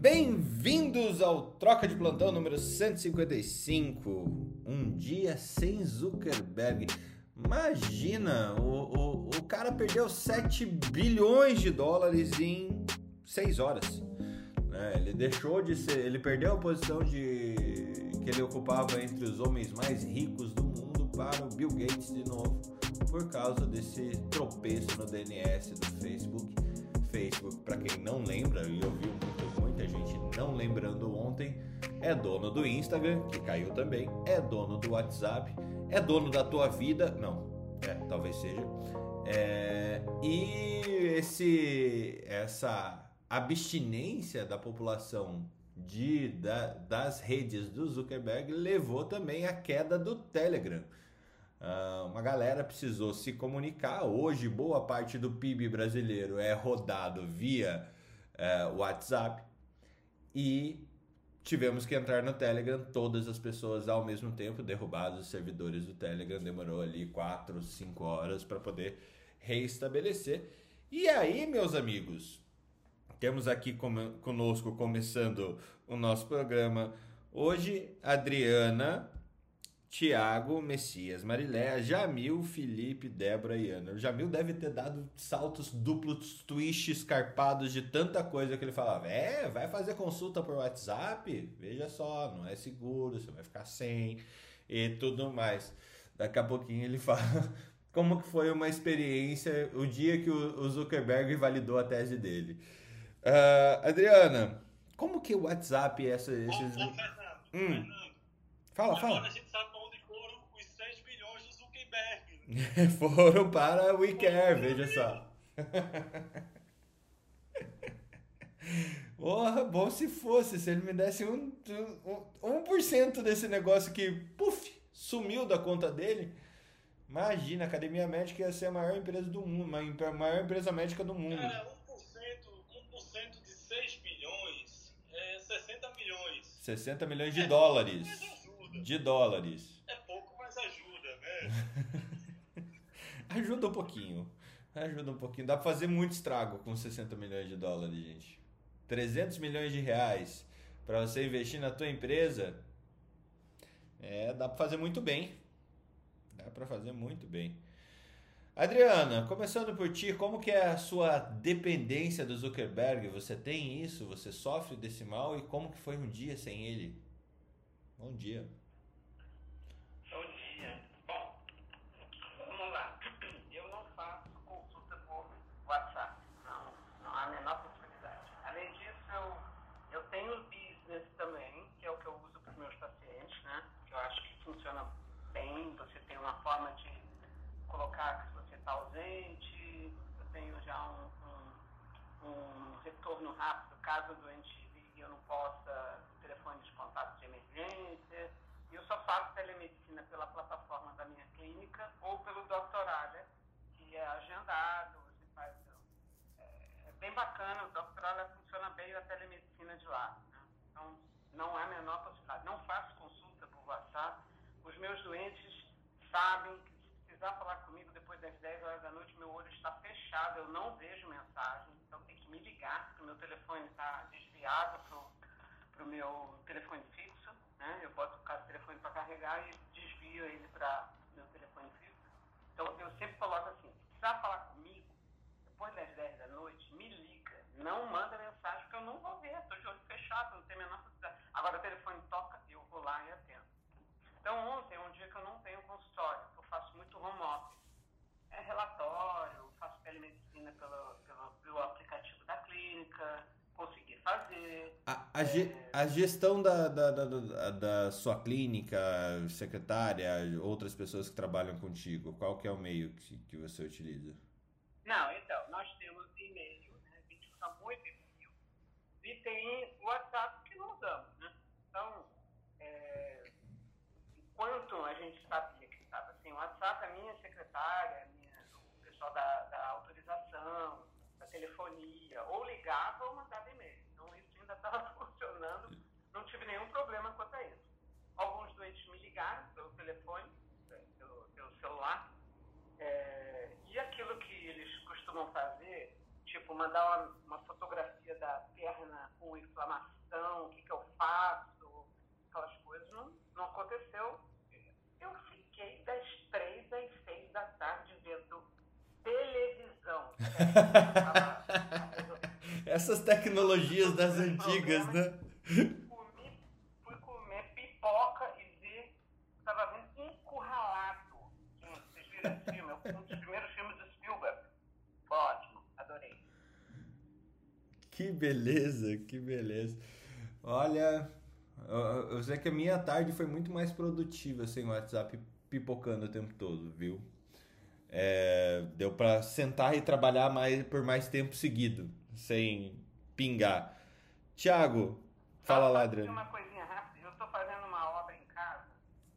Bem-vindos ao Troca de Plantão número 155. Um dia sem Zuckerberg. Imagina, o, o, o cara perdeu 7 bilhões de dólares em 6 horas. Né? Ele deixou de ser. Ele perdeu a posição de que ele ocupava entre os homens mais ricos do mundo para o Bill Gates de novo, por causa desse tropeço no DNS do Facebook. Facebook, para quem não lembra, e eu vi muito, gente não lembrando ontem, é dono do Instagram, que caiu também, é dono do WhatsApp, é dono da tua vida, não, é, talvez seja. É, e esse, essa abstinência da população de, da, das redes do Zuckerberg levou também à queda do Telegram. Uh, uma galera precisou se comunicar. Hoje, boa parte do PIB brasileiro é rodado via uh, WhatsApp e tivemos que entrar no Telegram, todas as pessoas ao mesmo tempo, derrubados os servidores do Telegram. Demorou ali 4, 5 horas para poder reestabelecer. E aí, meus amigos, temos aqui conosco, começando o nosso programa hoje, Adriana Tiago, Messias, Mariléia, Jamil, Felipe, Débora e Ana. O Jamil deve ter dado saltos duplos, twists, escarpados de tanta coisa que ele falava. É, vai fazer consulta por WhatsApp? Veja só, não é seguro, você vai ficar sem e tudo mais. Daqui a pouquinho ele fala como que foi uma experiência o dia que o Zuckerberg validou a tese dele. Uh, Adriana, como que o WhatsApp é essa, esses... Ô, ô, Fernando, hum. Fernando, fala, fala. Agora a gente sabe Foram para o WeCare, veja só. Porra, bom se fosse, se ele me desse um, um, 1% desse negócio que, puf, sumiu da conta dele. Imagina, a Academia Médica ia ser a maior empresa do mundo, a maior empresa médica do mundo. Cara, 1%, 1% de 6 bilhões é 60 milhões. 60 milhões de é, dólares. De dólares. É pouco, mas ajuda, né? Ajuda um pouquinho. Ajuda um pouquinho. Dá pra fazer muito estrago com 60 milhões de dólares, gente. 300 milhões de reais para você investir na tua empresa. É, dá para fazer muito bem. Dá para fazer muito bem. Adriana, começando por ti, como que é a sua dependência do Zuckerberg? Você tem isso? Você sofre desse mal? E como que foi um dia sem ele? Bom dia. colocar que você está ausente, eu tenho já um, um, um, retorno rápido, caso o doente ligue eu não possa, telefone de contato de emergência. E eu só faço telemedicina pela plataforma da minha clínica ou pelo Doctoralha, que é agendado, você faz. É, é bem bacana, o Doctoralha funciona bem a telemedicina de lá. Né? Então, não há a menor possibilidade. Não faço consulta por WhatsApp. Os meus doentes sabem que precisar falar comigo depois das 10 horas da noite, meu olho está fechado, eu não vejo mensagem, então tem que me ligar, porque o meu telefone está desviado para o meu telefone fixo, né? Eu boto o telefone para carregar e desvio ele para meu telefone fixo. Então eu sempre coloco assim, se precisar falar comigo, depois das 10 da noite, me liga, não manda mensagem, porque eu não vou ver, estou de olho fechado, não tem a menor possibilidade. Agora o telefone toca, eu vou lá e atendo. Então ontem é um dia que eu não tenho consultório, eu faço muito home office. É relatório, faço telemedicina pelo, da clínica, consegui fazer. A, a, é... a gestão da, da, da, da, sua clínica, secretária, outras pessoas que trabalham contigo, qual que é o meio que, que você utiliza? Não, então, nós temos e-mail, né? a gente usa muito e-mail, e tem WhatsApp que não usamos, né? Então, é, enquanto a gente sabia que estava sem WhatsApp, a minha secretária, a minha, o pessoal da, da autorização, telefonia, ou ligava ou mandava e-mail. Então isso ainda estava funcionando, não tive nenhum problema quanto a isso. Alguns doentes me ligaram pelo telefone, pelo, pelo celular, é, e aquilo que eles costumam fazer, tipo mandar uma, uma fotografia da perna 1 com inflamação, o que, que eu faço, aquelas coisas, não, não aconteceu. Eu fiquei das três às seis da tarde vendo televisão. Essas tecnologias das antigas, né? Comi, fui comer pipoca e estava vendo Encurralado. Vocês viram esse filme? É um dos primeiros filmes do Spielberg. Ótimo, adorei. Que beleza, que beleza. Olha, eu eu sei que a minha tarde foi muito mais produtiva sem o WhatsApp pipocando o tempo todo, viu? É, deu pra sentar e trabalhar mais por mais tempo seguido, sem pingar. Tiago, fala Só lá, Adriano. Uma coisinha rápida. Eu estou fazendo uma obra em casa,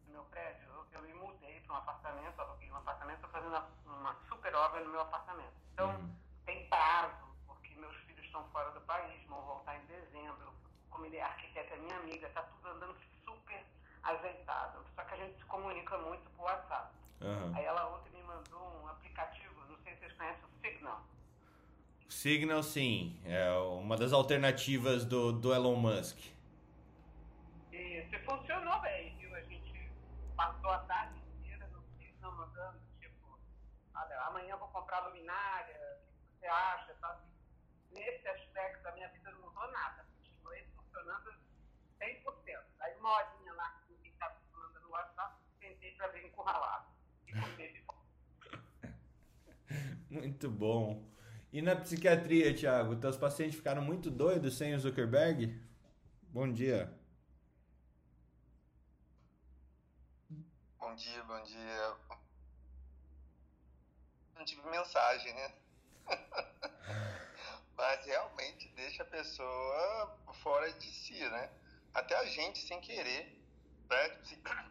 no meu prédio. Eu, eu me mudei para um apartamento, aluguei um apartamento, estou fazendo uma, uma super obra no meu apartamento. Então, Uhum. tem prazo, porque meus filhos estão fora do país, vão voltar em dezembro. Como ele é arquiteto, é minha amiga, está tudo andando super ajeitado. Só que a gente se comunica muito por WhatsApp. Aham. Aí ela ontem me mandou um aplicativo, não sei se vocês conhecem o Signal. Signal, sim, é uma das alternativas do, do Elon Musk. E se funcionou bem, viu? A gente passou a tarde inteira no Signal mandando, tipo, olha, amanhã eu vou comprar luminária, o que você acha? Tá? Nesse aspecto da minha vida não mudou nada. Continuei funcionando 100%. Aí uma horinha lá que ninguém estava funcionando no WhatsApp, tentei para ver encurralado. E comer pipoca. Muito bom. E na psiquiatria, Thiago, teus pacientes ficaram muito doidos sem o Zuckerberg? Bom dia. Bom dia, bom dia. Não tive mensagem, né? Mas realmente deixa a pessoa fora de si, né? Até a gente sem querer, né?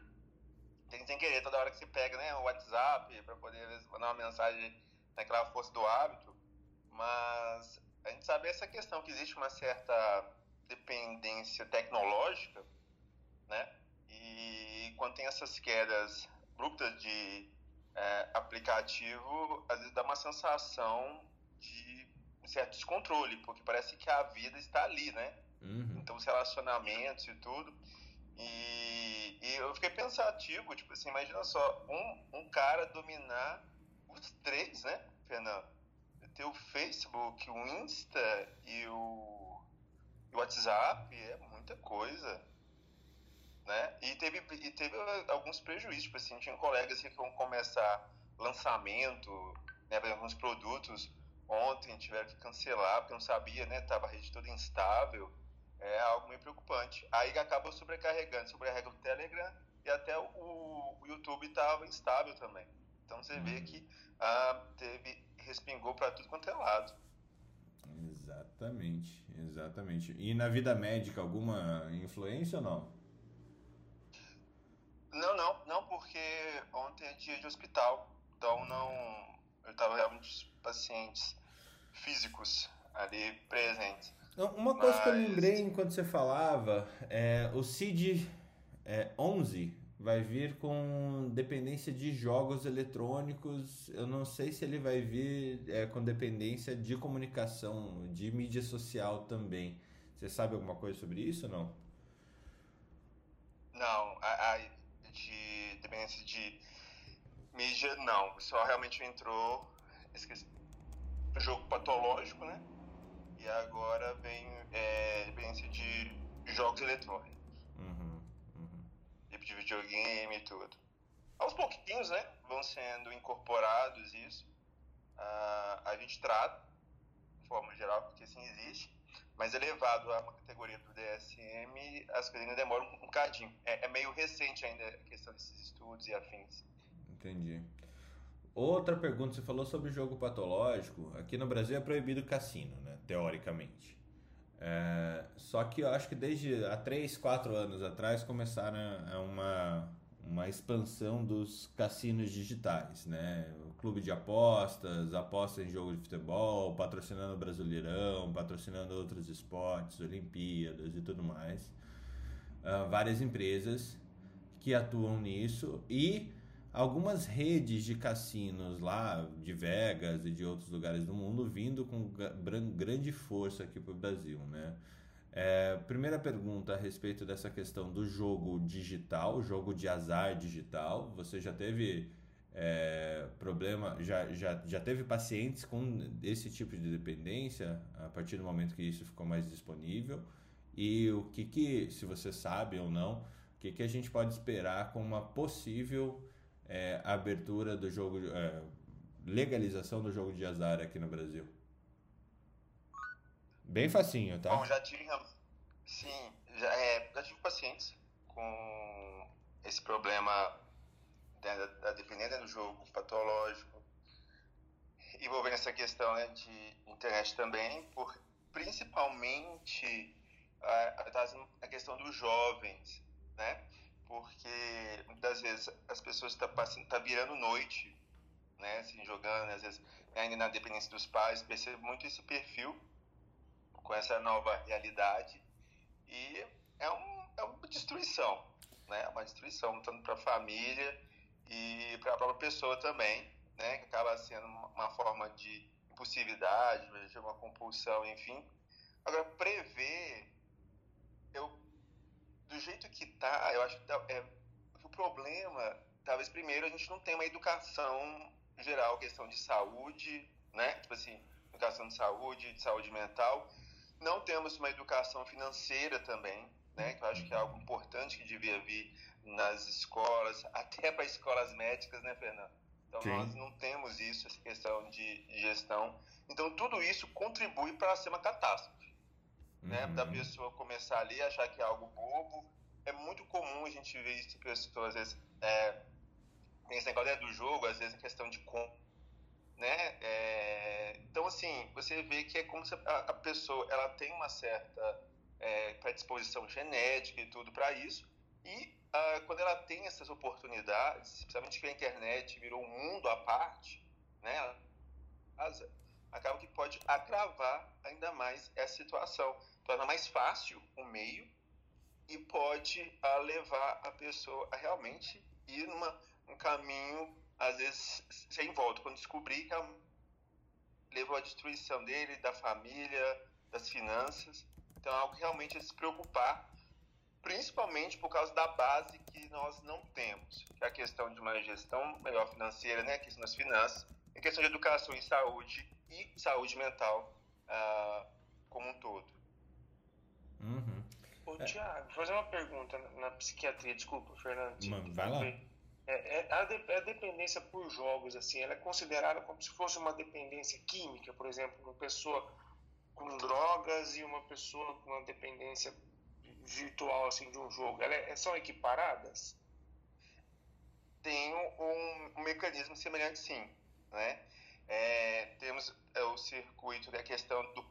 Tem sem querer, toda hora que você pega né, o WhatsApp para poder mandar uma mensagem naquela força do hábito, mas a gente sabe essa questão que existe uma certa dependência tecnológica, né? E quando tem essas quedas abruptas de é, aplicativo, às vezes dá uma sensação de um certo descontrole, porque parece que a vida está ali, né? Uhum. Então, os relacionamentos e tudo. E, e eu fiquei pensativo, tipo assim, imagina só, um, um cara dominar os três, né, Fernando? Ter o Facebook, o Insta e o, o WhatsApp, é muita coisa né? E teve, e teve alguns prejuízos, tipo assim, tinha colegas que vão começar lançamento, né, alguns produtos, ontem tiveram que cancelar, porque não sabia, né, tava a rede toda instável, é algo meio preocupante. Aí acaba sobrecarregando, sobrecarrega o Telegram e até o, o YouTube estava instável também. Então você vê que ah, teve, respingou para tudo quanto é lado. Exatamente, exatamente. E na vida médica, alguma influência ou não? Não, não, não, porque ontem é dia de hospital, então não. Eu estava realmente pacientes físicos ali presentes. Uma coisa que eu Mas- lembrei enquanto você falava, é o CID é, 11 vai vir com dependência de jogos eletrônicos. Eu não sei se ele vai vir é, com dependência de comunicação, de mídia social também. Você sabe alguma coisa sobre isso ou não? Não, a, a de dependência de mídia, não. Só realmente entrou esqueci, jogo patológico, né? E agora vem é, dependência de jogos eletrônicos. Tipo de videogame e tudo. Aos pouquinhos, né? Vão sendo incorporados isso. Ah, a gente trata, de forma geral, porque assim existe. Mas elevado a uma categoria do DSM, as coisas ainda demoram um bocadinho. É, é meio recente ainda a questão desses estudos e afins. Entendi. Outra pergunta, você falou sobre jogo patológico. Aqui no Brasil é proibido cassino, né? Teoricamente. É, só que eu acho que desde há 3, 4 anos atrás começaram uma, uma expansão dos cassinos digitais, né? O clube de apostas, aposta em jogo de futebol, patrocinando o Brasileirão, patrocinando outros esportes, Olimpíadas e tudo mais. Ah, várias empresas que atuam nisso e algumas redes de cassinos lá de Vegas e de outros lugares do mundo vindo com grande força aqui para o Brasil, né? É, primeira pergunta a respeito dessa questão do jogo digital, jogo de azar digital. Você já teve é, problema, já, já, já teve pacientes com esse tipo de dependência a partir do momento que isso ficou mais disponível? E o que, que se você sabe ou não, o que, que a gente pode esperar com uma possível é, abertura do jogo, é, legalização do jogo de azar aqui no Brasil? Bem facinho, tá? Bom, já tive, sim, já, é, já tive pacientes com esse problema da, da dependência do jogo patológico, envolvendo essa questão né, de internet também, por principalmente a, a questão dos jovens, né? Porque muitas vezes as pessoas estão tá tá virando noite, né? Assim, jogando, às vezes ainda na dependência dos pais, percebo muito esse perfil com essa nova realidade e é, um, é uma destruição, né? É uma destruição tanto para a família e para a própria pessoa também, né? Que acaba sendo uma forma de impulsividade, de uma compulsão, enfim. Agora, prever eu, do jeito que tá, eu acho que, tá, é, o problema, talvez primeiro a gente não tem uma educação geral, questão de saúde, né? Tipo assim, educação de saúde, de saúde mental. Não temos uma educação financeira também, né? Que eu acho que é algo importante que devia vir nas escolas, até para escolas médicas, né, Fernando? Então Sim. nós não temos isso, essa questão de gestão. Então tudo isso contribui para ser uma catástrofe né? Uhum. Da pessoa começar ali achar que é algo bobo. É muito comum a gente ver isso pessoas, às vezes, é, tem esse negócio do jogo, às vezes é questão de com, né? É, então, assim, você vê que é como se a, a pessoa, ela tem uma certa é, predisposição genética e tudo para isso, e ah, quando ela tem essas oportunidades, especialmente que a internet virou um mundo à parte, né? Acaba que pode agravar ainda mais essa situação torna mais fácil o meio e pode uh, levar a pessoa a realmente ir numa, um caminho, às vezes, sem volta. Quando descobrir que levou à destruição dele, da família, das finanças. Então, é algo que realmente é se preocupar, principalmente por causa da base que nós não temos, que é a questão de uma gestão melhor financeira, né? a questão das finanças, a questão de educação em saúde e saúde mental uh, como um todo. Uhum. Ô, é. Tiago, vou fazer uma pergunta na, na psiquiatria, desculpa, Fernando. Mano, vai lá. É, é, a, de, a, dependência por jogos, assim, ela é considerada como se fosse uma dependência química, por exemplo, uma pessoa com drogas e uma pessoa com uma dependência virtual, assim, de um jogo. Elas é, são equiparadas? Tem um, um mecanismo semelhante, sim, né? É, temos é, o circuito da questão do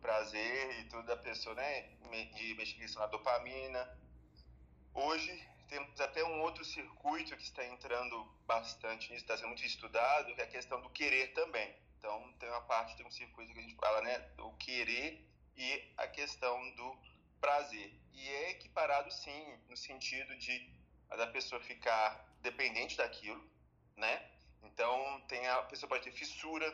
prazer e tudo da pessoa, né? De investigação na dopamina. Hoje temos até um outro circuito que está entrando bastante nisso, está sendo muito estudado, que é a questão do querer também. Então tem uma parte, tem um circuito que a gente fala, né? Do querer e a questão do prazer. E é equiparado sim, no sentido de da pessoa ficar dependente daquilo, né? Então tem a, a pessoa pode ter fissura,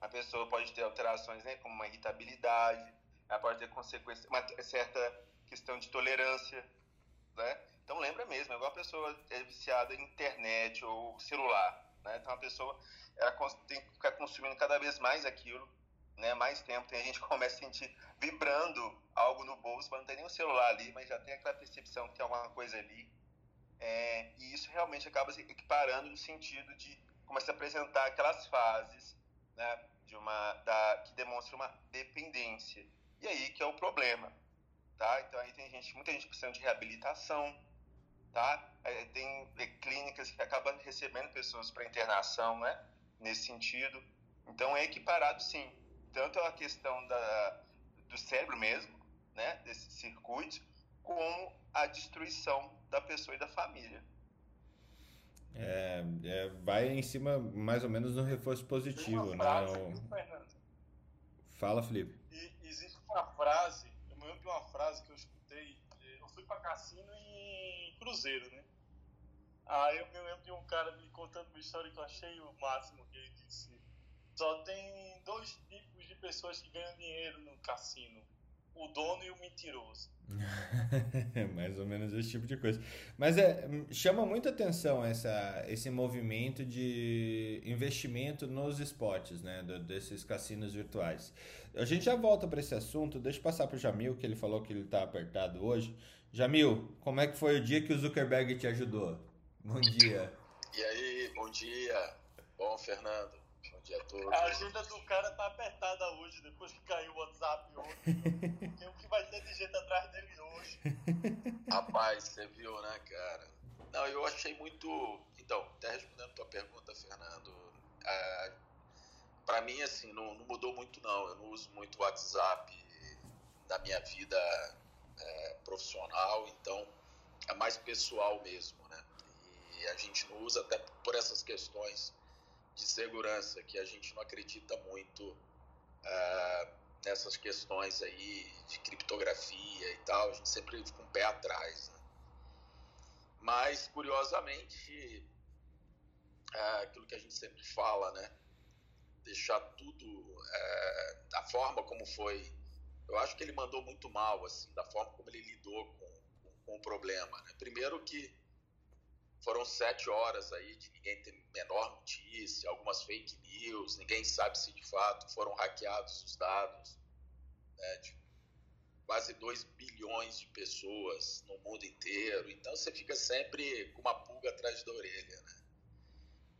a pessoa pode ter alterações, né, como uma irritabilidade, ela pode ter consequência, uma certa questão de tolerância, né? Então lembra mesmo, é igual a pessoa é viciada em internet ou celular, né? Então a pessoa ela tem que ficar consumindo cada vez mais aquilo, né? Mais tempo, tem a gente que começa a sentir vibrando algo no bolso, mas não tem nem o celular ali, mas já tem aquela percepção que tem alguma coisa ali. É, e isso realmente acaba se equiparando no sentido de começar a apresentar aquelas fases né, de uma, da, que demonstra uma dependência. E aí que é o problema, tá? Então aí tem gente, muita gente precisando de reabilitação, tá? Tem é, clínicas que acabam recebendo pessoas para internação, né? Nesse sentido. Então é equiparado sim, tanto a questão da, do cérebro mesmo, né? Desse circuito, como a destruição da pessoa e da família. É, é, vai em cima mais ou menos no reforço positivo, né? O... Fala, Felipe. E, existe uma frase, eu me lembro de uma frase que eu escutei, eu fui para cassino em Cruzeiro, né? Aí eu me lembro de um cara me contando uma história que eu achei o máximo que ele disse. só tem dois tipos de pessoas que ganham dinheiro no cassino: o dono e o mentiroso. Mais ou menos esse tipo de coisa. Mas é, chama muita atenção essa, esse movimento de investimento nos esportes, né? Do, desses cassinos virtuais. A gente já volta para esse assunto. Deixa eu passar para o Jamil, que ele falou que ele está apertado hoje. Jamil, como é que foi o dia que o Zuckerberg te ajudou? Bom dia. E aí, bom dia. Bom, Fernando. Dia a todos. A agenda do cara tá apertada hoje, depois que caiu o WhatsApp ontem. Tem o que vai ter de gente atrás dele hoje. Rapaz, você viu, né, cara? Não, eu achei muito. Então, até respondendo a tua pergunta, Fernando, é... para mim, assim, não, não, mudou muito, não. Eu não uso muito WhatsApp na minha vida é, profissional, então é mais pessoal mesmo, né? E a gente não usa até por essas questões de segurança, que a gente não acredita muito uh, nessas questões aí de criptografia e tal, a gente sempre fica um pé atrás. Né? Mas, curiosamente, uh, aquilo que a gente sempre fala, né? Deixar tudo uh, da forma como foi. Eu acho que ele mandou muito mal, assim, da forma como ele lidou com, com, com o problema. Né? Primeiro que foram sete horas aí de ninguém ter menor notícia, algumas fake news, ninguém sabe se de fato foram hackeados os dados né, de quase 2 bilhões de pessoas no mundo inteiro. Então você fica sempre com uma pulga atrás da orelha, né?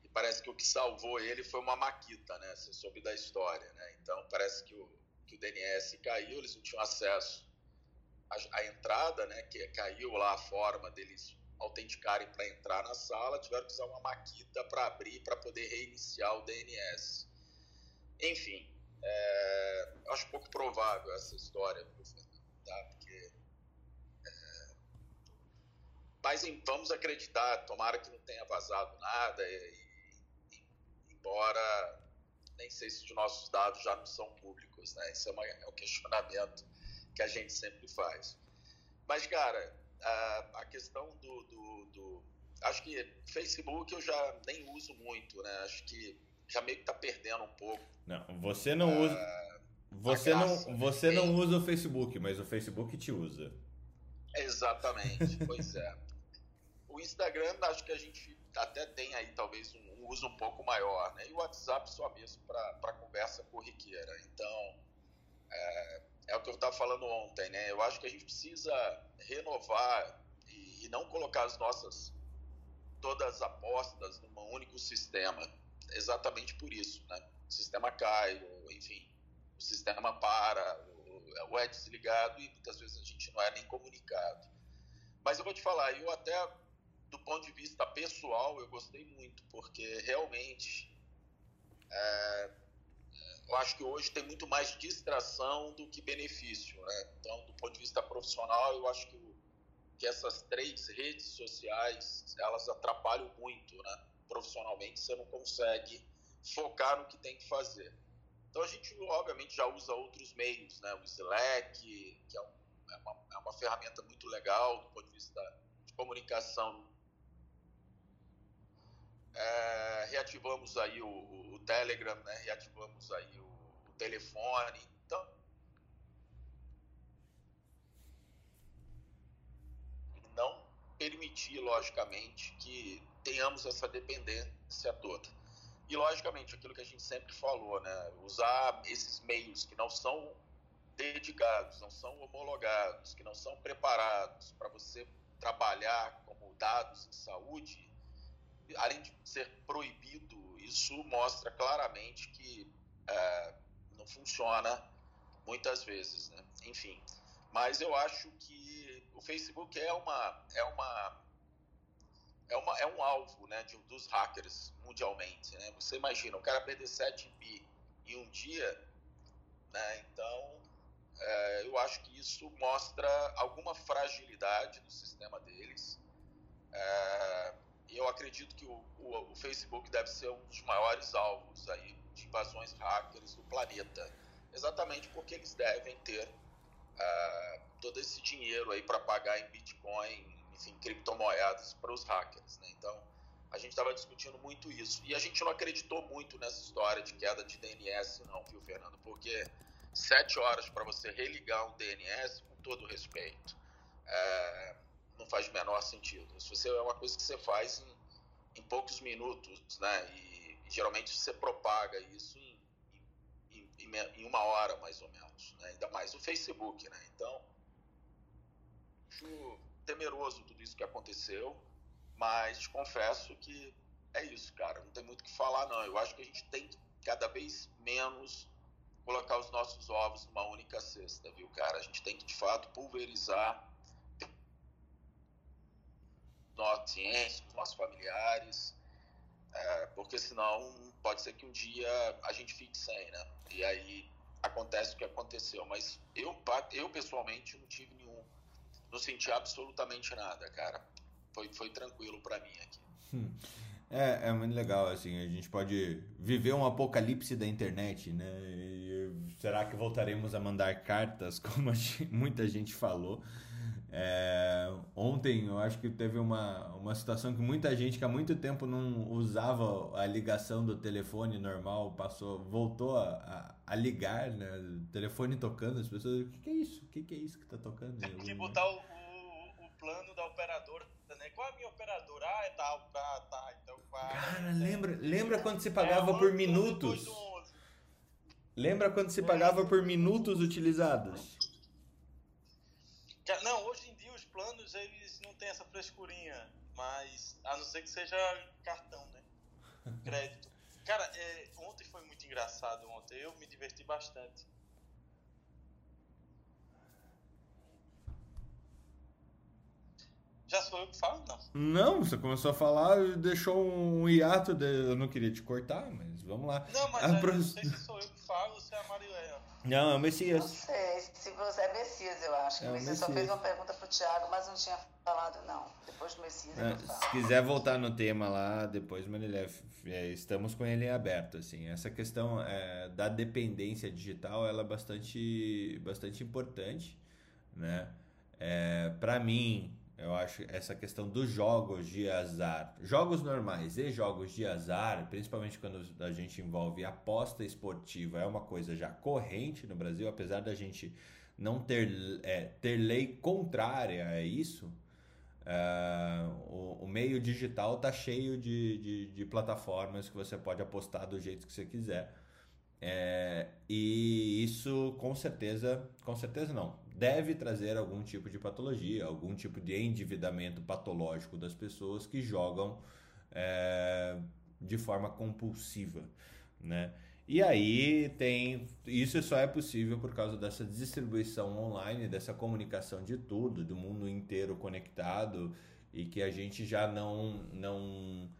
E parece que o que salvou ele foi uma maquita, né? Você soube da história, né? Então parece que o, que o DNS caiu, eles não tinham acesso à entrada, né? Que caiu lá a forma deles autenticarem para entrar na sala, tiveram que usar uma maquita para abrir para poder reiniciar o DNS. Enfim, é, acho pouco provável essa história, tá? Porque, é, mas vamos acreditar, tomara que não tenha vazado nada, e, e, embora nem sei se os nossos dados já não são públicos, né? Isso é, uma, é um questionamento que a gente sempre faz. Mas, cara, a, a questão do, do, do, Acho que Facebook eu já nem uso muito, né? Acho que já meio que tá perdendo um pouco. Não, você não uh, usa. Você graça, não, você não usa o Facebook, mas o Facebook te usa. Exatamente, pois é. O Instagram, acho que a gente até tem aí talvez um, um uso um pouco maior, né? E o WhatsApp só mesmo para conversa corriqueira. Então, é, é o que eu estava falando ontem, né? Eu acho que a gente precisa renovar e, e não colocar as nossas todas as apostas num único sistema. Exatamente por isso, né? O sistema cai, ou, enfim, o sistema para, o, é desligado e muitas vezes a gente não é nem comunicado. Mas eu vou te falar, eu até do ponto de vista pessoal eu gostei muito, porque realmente é, eu acho que hoje tem muito mais distração do que benefício, né? Então, do ponto de vista profissional, eu acho que, que essas três redes sociais, elas atrapalham muito, né? Profissionalmente, você não consegue focar no que tem que fazer. Então, a gente, obviamente, já usa outros meios, né? O Slack, que é, um, é, uma, é uma ferramenta muito legal do ponto de vista de comunicação é, reativamos aí o, o, Telegram, né? reativamos aí o, o telefone. Então, não permitir, logicamente, que tenhamos essa dependência toda. E, logicamente, aquilo que a gente sempre falou, né? usar esses meios que não são dedicados, não são homologados, que não são preparados para você trabalhar como dados em saúde, além de ser proibido, isso mostra claramente que é, não funciona muitas vezes, né? Enfim, mas eu acho que o Facebook é uma é uma é, uma, é um alvo né, de, dos hackers mundialmente. Né? Você imagina, o cara perder 7 bi em um dia, né? então é, eu acho que isso mostra alguma fragilidade do sistema deles. É, eu acredito que o, o, o, Facebook deve ser um dos maiores alvos aí de invasões hackers do planeta, exatamente porque eles devem ter uh, todo esse dinheiro aí para pagar em Bitcoin, enfim, criptomoedas para os hackers. Né? Então, a gente estava discutindo muito isso. E a gente não acreditou muito nessa história de queda de DNS, não, viu, Fernando? Porque sete horas para você religar um DNS, com todo respeito, é, não faz o menor sentido. Isso você, é uma coisa que você faz em, em poucos minutos, né? E, e, geralmente você propaga isso em, em, em, uma hora, mais ou menos. Né? Ainda mais o Facebook, né? Então, acho temeroso tudo isso que aconteceu, mas confesso que é isso, cara. Não tem muito o que falar, não. Eu acho que a gente tem cada vez menos colocar os nossos ovos numa única cesta, viu, cara? A gente tem que, de fato, pulverizar ciência, os nossos familiares, é, porque senão pode ser que um dia a gente fique sem, né? E aí acontece o que aconteceu. Mas eu, eu pessoalmente não tive nenhum, não senti absolutamente nada, cara. Foi, foi tranquilo para mim aqui. Hum. É, é muito legal, assim, a gente pode viver um apocalipse da internet, né? E será que voltaremos a mandar cartas, como muita gente falou? É, ontem eu acho que teve uma, uma situação que muita gente que há muito tempo não usava a ligação do telefone normal, passou, voltou a, a, a ligar, né? O telefone tocando, as pessoas, o que, que é isso? O que, que é isso que tá tocando? Tem que botar o, o, o plano da operadora né? Qual é a minha operadora? Ah, é tal, tá, tá, então vai. Cara, lembra, lembra quando se pagava é, por minutos? Lembra quando se pagava por minutos utilizados? Não, hoje em dia os planos eles não têm essa frescurinha, mas a não ser que seja cartão, né? Crédito. Cara, é, ontem foi muito engraçado. Ontem eu me diverti bastante. Já sou eu que falo, não? Não, você começou a falar, deixou um hiato, de... eu não queria te cortar, mas vamos lá. Não, mas é, pro... não sei se sou eu que falo ou se é a Marileia. Não, é o Messias. Não sei, se você é Messias, eu acho. É você só fez uma pergunta pro Thiago, mas não tinha falado, não. Depois do Messias é, Se quiser voltar no tema lá, depois, Marilé, é, estamos com ele aberto, assim. Essa questão é, da dependência digital, ela é bastante, bastante importante, né? É, para mim, eu acho essa questão dos jogos de azar, jogos normais e jogos de azar, principalmente quando a gente envolve aposta esportiva, é uma coisa já corrente no Brasil, apesar da gente não ter, é, ter lei contrária a isso. É, o, o, meio digital tá cheio de, de, de, plataformas que você pode apostar do jeito que você quiser. É, e isso com certeza, com certeza não, deve trazer algum tipo de patologia, algum tipo de endividamento patológico das pessoas que jogam é, de forma compulsiva, né? E aí tem isso só é possível por causa dessa distribuição online, dessa comunicação de tudo, do mundo inteiro conectado e que a gente já não não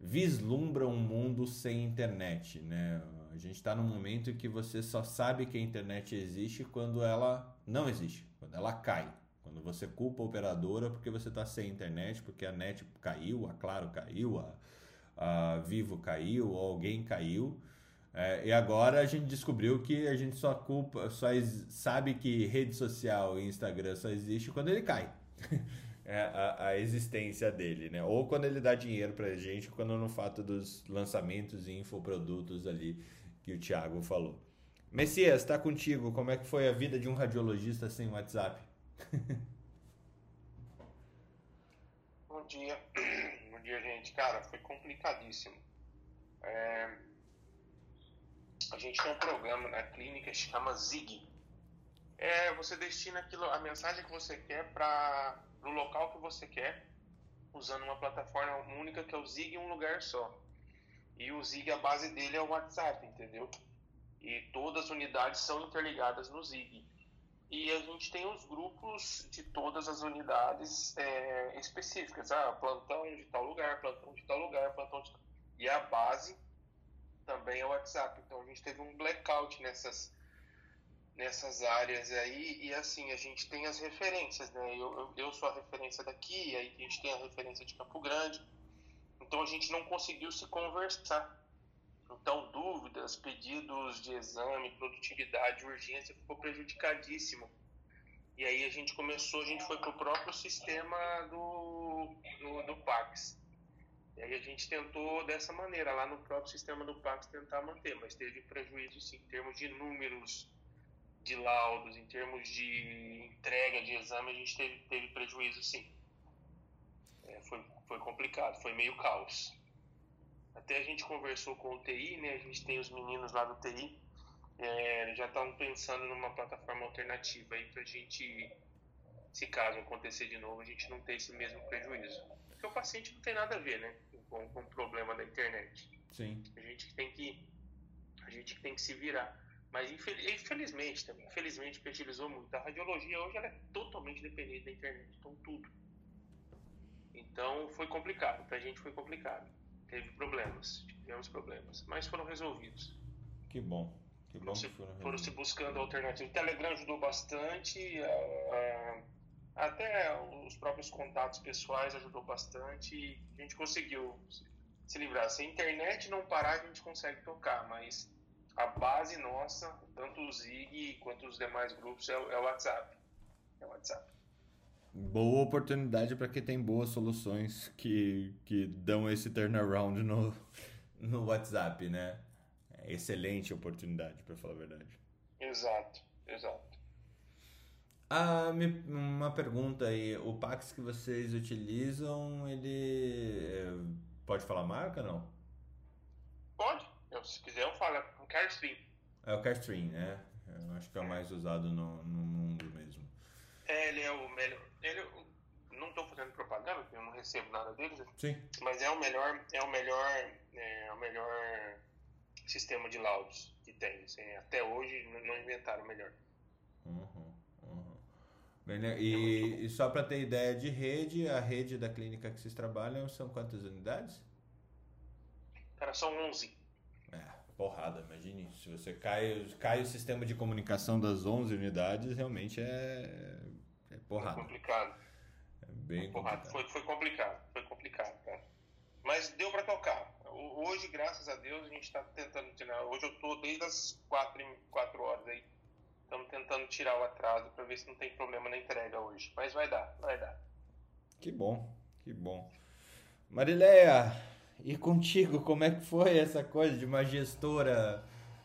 vislumbra um mundo sem internet, né? A gente está num momento em que você só sabe que a internet existe quando ela não existe, quando ela cai. Quando você culpa a operadora porque você está sem internet, porque a net caiu, a Claro caiu, a, a Vivo caiu, ou alguém caiu. É, e agora a gente descobriu que a gente só culpa, só sabe que rede social e Instagram só existe quando ele cai. é a, a, existência dele, né? Ou quando ele dá dinheiro pra gente, quando no fato dos lançamentos e infoprodutos ali que o Thiago falou. Messias, está contigo. Como é que foi a vida de um radiologista sem WhatsApp? Bom dia. Bom dia, gente. Cara, foi complicadíssimo. É... A gente tem um programa na clínica que chama Zig. É, você destina aquilo, a mensagem que você quer para o local que você quer, usando uma plataforma única que é o Zig em um lugar só. E o Zig, a base dele é o WhatsApp, entendeu? E todas as unidades são interligadas no Zig. E a gente tem os grupos de todas as unidades é, específicas. Ah, plantão de tal lugar, plantão de tal lugar, plantão de tal... E a base também é o WhatsApp. Então a gente teve um blackout nessas, nessas áreas aí. E assim, a gente tem as referências, né? Eu, eu, eu sou a referência daqui, aí a gente tem a referência de Campo Grande então a gente não conseguiu se conversar. Então, dúvidas, pedidos de exame, produtividade, urgência ficou prejudicadíssimo. E aí a gente começou, a gente foi para o próprio sistema do, do, do Pax. E aí a gente tentou dessa maneira, lá no próprio sistema do Pax, tentar manter, mas teve prejuízo sim, em termos de números de laudos, em termos de entrega de exame, a gente teve, teve prejuízo sim. É, foi, foi complicado, foi meio caos. Até a gente conversou com o TI, né? A gente tem os meninos lá do TI, é, já estão pensando numa plataforma alternativa aí para a gente, se caso acontecer de novo, a gente não ter esse mesmo prejuízo. Porque o paciente não tem nada a ver, né? Com, com o problema da internet. Sim. A gente tem que, a gente tem que se virar. Mas infelizmente também, infelizmente porque utilizou muito. A radiologia hoje ela é totalmente dependente da internet, então tudo. Então foi complicado, pra gente foi complicado. Teve problemas, tivemos problemas, mas foram resolvidos. Que bom. Que bom se, que foram, foram se buscando alternativas. O Telegram ajudou bastante, até os próprios contatos pessoais ajudou bastante a gente conseguiu se livrar. Se a internet não parar, a gente consegue tocar, mas a base nossa, tanto o Zig quanto os demais grupos, é, é o WhatsApp. É o WhatsApp. Boa oportunidade para quem tem boas soluções que, que dão esse turnaround no, no WhatsApp, né? É excelente oportunidade, para falar a verdade. Exato, exato. Ah, me, uma pergunta aí. O Pax que vocês utilizam, ele. Eh, pode falar marca não? Pode. Eu, se quiser, eu falo. É o Carstream. É o Carstream, né? Eu acho que é o mais usado no, no mundo mesmo. É, ele é o melhor. Ele, não estou fazendo propaganda, porque eu não recebo nada deles. Sim. Mas é o melhor, é o melhor, é o melhor sistema de laudos que tem. Assim, até hoje não inventaram melhor. Uhum, uhum. Bem, né? e, e, só para ter ideia de rede, a rede da clínica que vocês trabalham são quantas unidades? Cara, são 11. É, porrada, imagine. Se você cai, cai o sistema de comunicação das 11 unidades, realmente é, é porrada. Foi complicado. É bem foi complicado. Foi, foi complicado, foi complicado, cara. Mas deu para tocar. Hoje, graças a Deus, a gente está tentando tirar. Hoje eu tô desde as 4, 4 horas aí. Estamos tentando tirar o atraso para ver se não tem problema na entrega hoje. Mas vai dar, vai dar. Que bom, que bom. Marileia, e contigo, como é que foi essa coisa de uma gestora?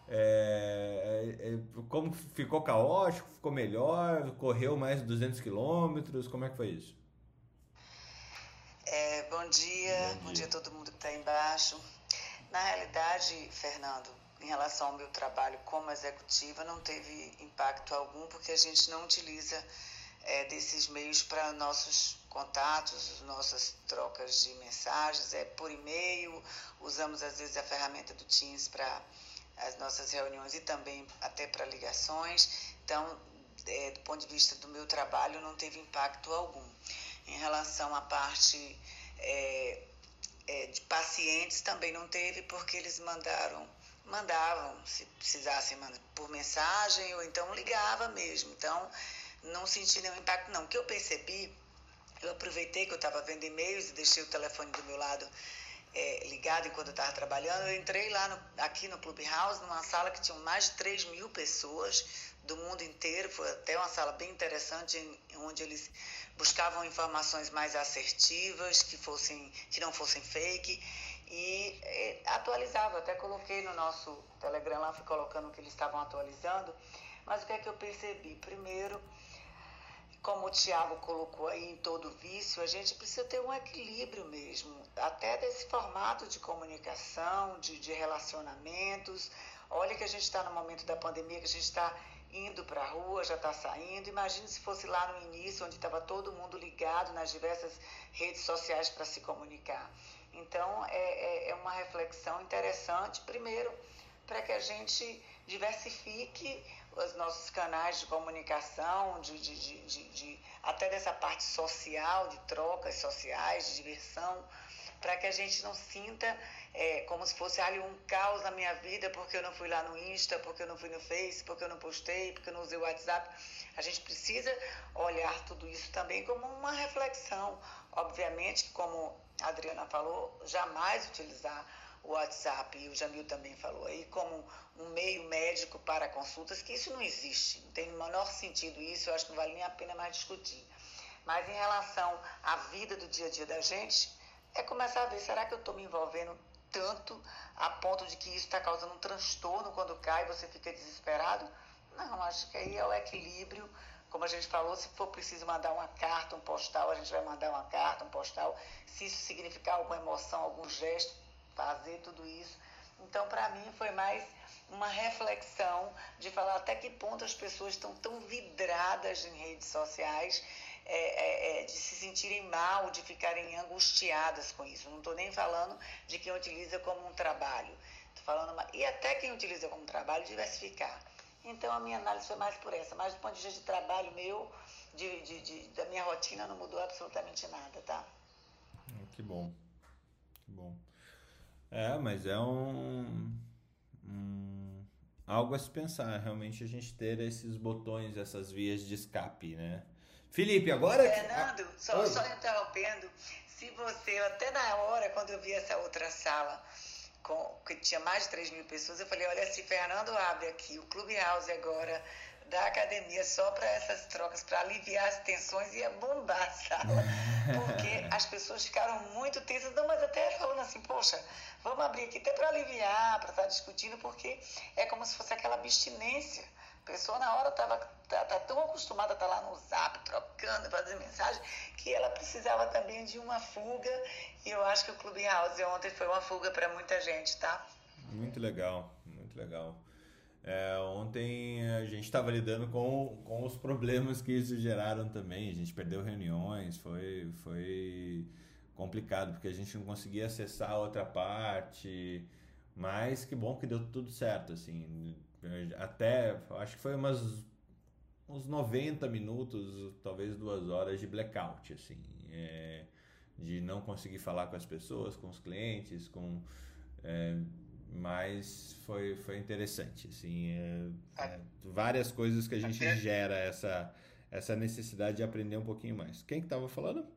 É, é, é como ficou caótico? Ficou melhor? Correu mais de 200 quilômetros? Como é que foi isso? É, bom, dia, bom dia, bom dia a todo mundo que está embaixo. Na realidade, Fernando, em relação ao meu trabalho como executiva, não teve impacto algum, porque a gente não utiliza é, desses meios para nossos contatos, nossas trocas de mensagens, é por e-mail, usamos às vezes a ferramenta do Teams para as nossas reuniões e também até para ligações. Então, é, do ponto de vista do meu trabalho, não teve impacto algum. Em relação à parte é, é, de pacientes, também não teve, porque eles mandaram, mandavam, se precisassem, por mensagem, ou então ligava mesmo. Então, não senti nenhum impacto, não. O que eu percebi, eu aproveitei que eu estava vendo e-mails e deixei o telefone do meu lado é, ligado enquanto eu estava trabalhando. Eu entrei lá no, aqui no Clubhouse, numa sala que tinha mais de 3 mil pessoas do mundo inteiro. Foi até uma sala bem interessante, onde eles buscavam informações mais assertivas, que, fossem, que não fossem fake. E é, atualizava, até coloquei no nosso Telegram lá, fui colocando o que eles estavam atualizando. Mas o que é que eu percebi? Primeiro, como o Tiago colocou aí em todo vício, a gente precisa ter um equilíbrio mesmo, até desse formato de comunicação, de, de relacionamentos. Olha que a gente está no momento da pandemia, que a gente está indo para a rua, já está saindo. Imagine se fosse lá no início, onde estava todo mundo ligado nas diversas redes sociais para se comunicar. Então, é, é, é uma reflexão interessante, primeiro, para que a gente diversifique os nossos canais de comunicação, de, de, de, de, até dessa parte social, de trocas sociais, de diversão, para que a gente não sinta é, como se fosse ali um caos na minha vida porque eu não fui lá no Insta, porque eu não fui no Face, porque eu não postei, porque eu não usei o WhatsApp. A gente precisa olhar tudo isso também como uma reflexão. Obviamente, como a Adriana falou, jamais utilizar o WhatsApp, e o Jamil também falou aí, como um médico para consultas, que isso não existe, não tem o menor sentido isso, eu acho que não vale nem a pena mais discutir. Mas em relação à vida do dia a dia da gente, é começar a ver, será que eu estou me envolvendo tanto a ponto de que isso está causando um transtorno quando cai e você fica desesperado? Não, acho que aí é o equilíbrio. Como a gente falou, se for preciso mandar uma carta, um postal, a gente vai mandar uma carta, um postal. Se isso significar alguma emoção, algum gesto, fazer tudo isso. Então, para mim, foi mais uma reflexão de falar até que ponto as pessoas estão tão vidradas em redes sociais é, é, é, de se sentirem mal, de ficarem angustiadas com isso. Não estou nem falando de quem utiliza como um trabalho. Tô falando e até quem utiliza como trabalho diversificar. Então a minha análise foi mais por essa, mas do ponto de vista de trabalho meu, de, de, de da minha rotina não mudou absolutamente nada, tá? Que bom, que bom. É, mas é um algo a se pensar, realmente a gente ter esses botões, essas vias de escape, né? Felipe, agora. Fernando, só, só interrompendo, se você, até na hora, quando eu vi essa outra sala, com, que tinha mais de 3 mil pessoas, eu falei: olha, se Fernando abre aqui o Clubhouse agora da academia só para essas trocas, para aliviar as tensões, ia bombar a sala. Porque as pessoas ficaram muito tensas, não, mas até falando assim: poxa, vamos abrir aqui até para aliviar, para estar tá discutindo, porque é como se fosse aquela abstinência a pessoa na hora estava tá, tá tão acostumada a estar tá lá no zap, trocando, fazendo mensagem, que ela precisava também de uma fuga. E eu acho que o Clube House ontem foi uma fuga para muita gente, tá? Muito legal, muito legal. É, ontem a gente estava lidando com, com os problemas que isso geraram também. A gente perdeu reuniões, foi, foi complicado, porque a gente não conseguia acessar a outra parte. Mas que bom que deu tudo certo, assim até, acho que foi umas uns 90 minutos, talvez duas horas de blackout, assim, é, de não conseguir falar com as pessoas, com os clientes, com é, mas foi, foi interessante, assim, é, é várias coisas que a gente gera essa essa necessidade de aprender um pouquinho mais. Quem que estava falando?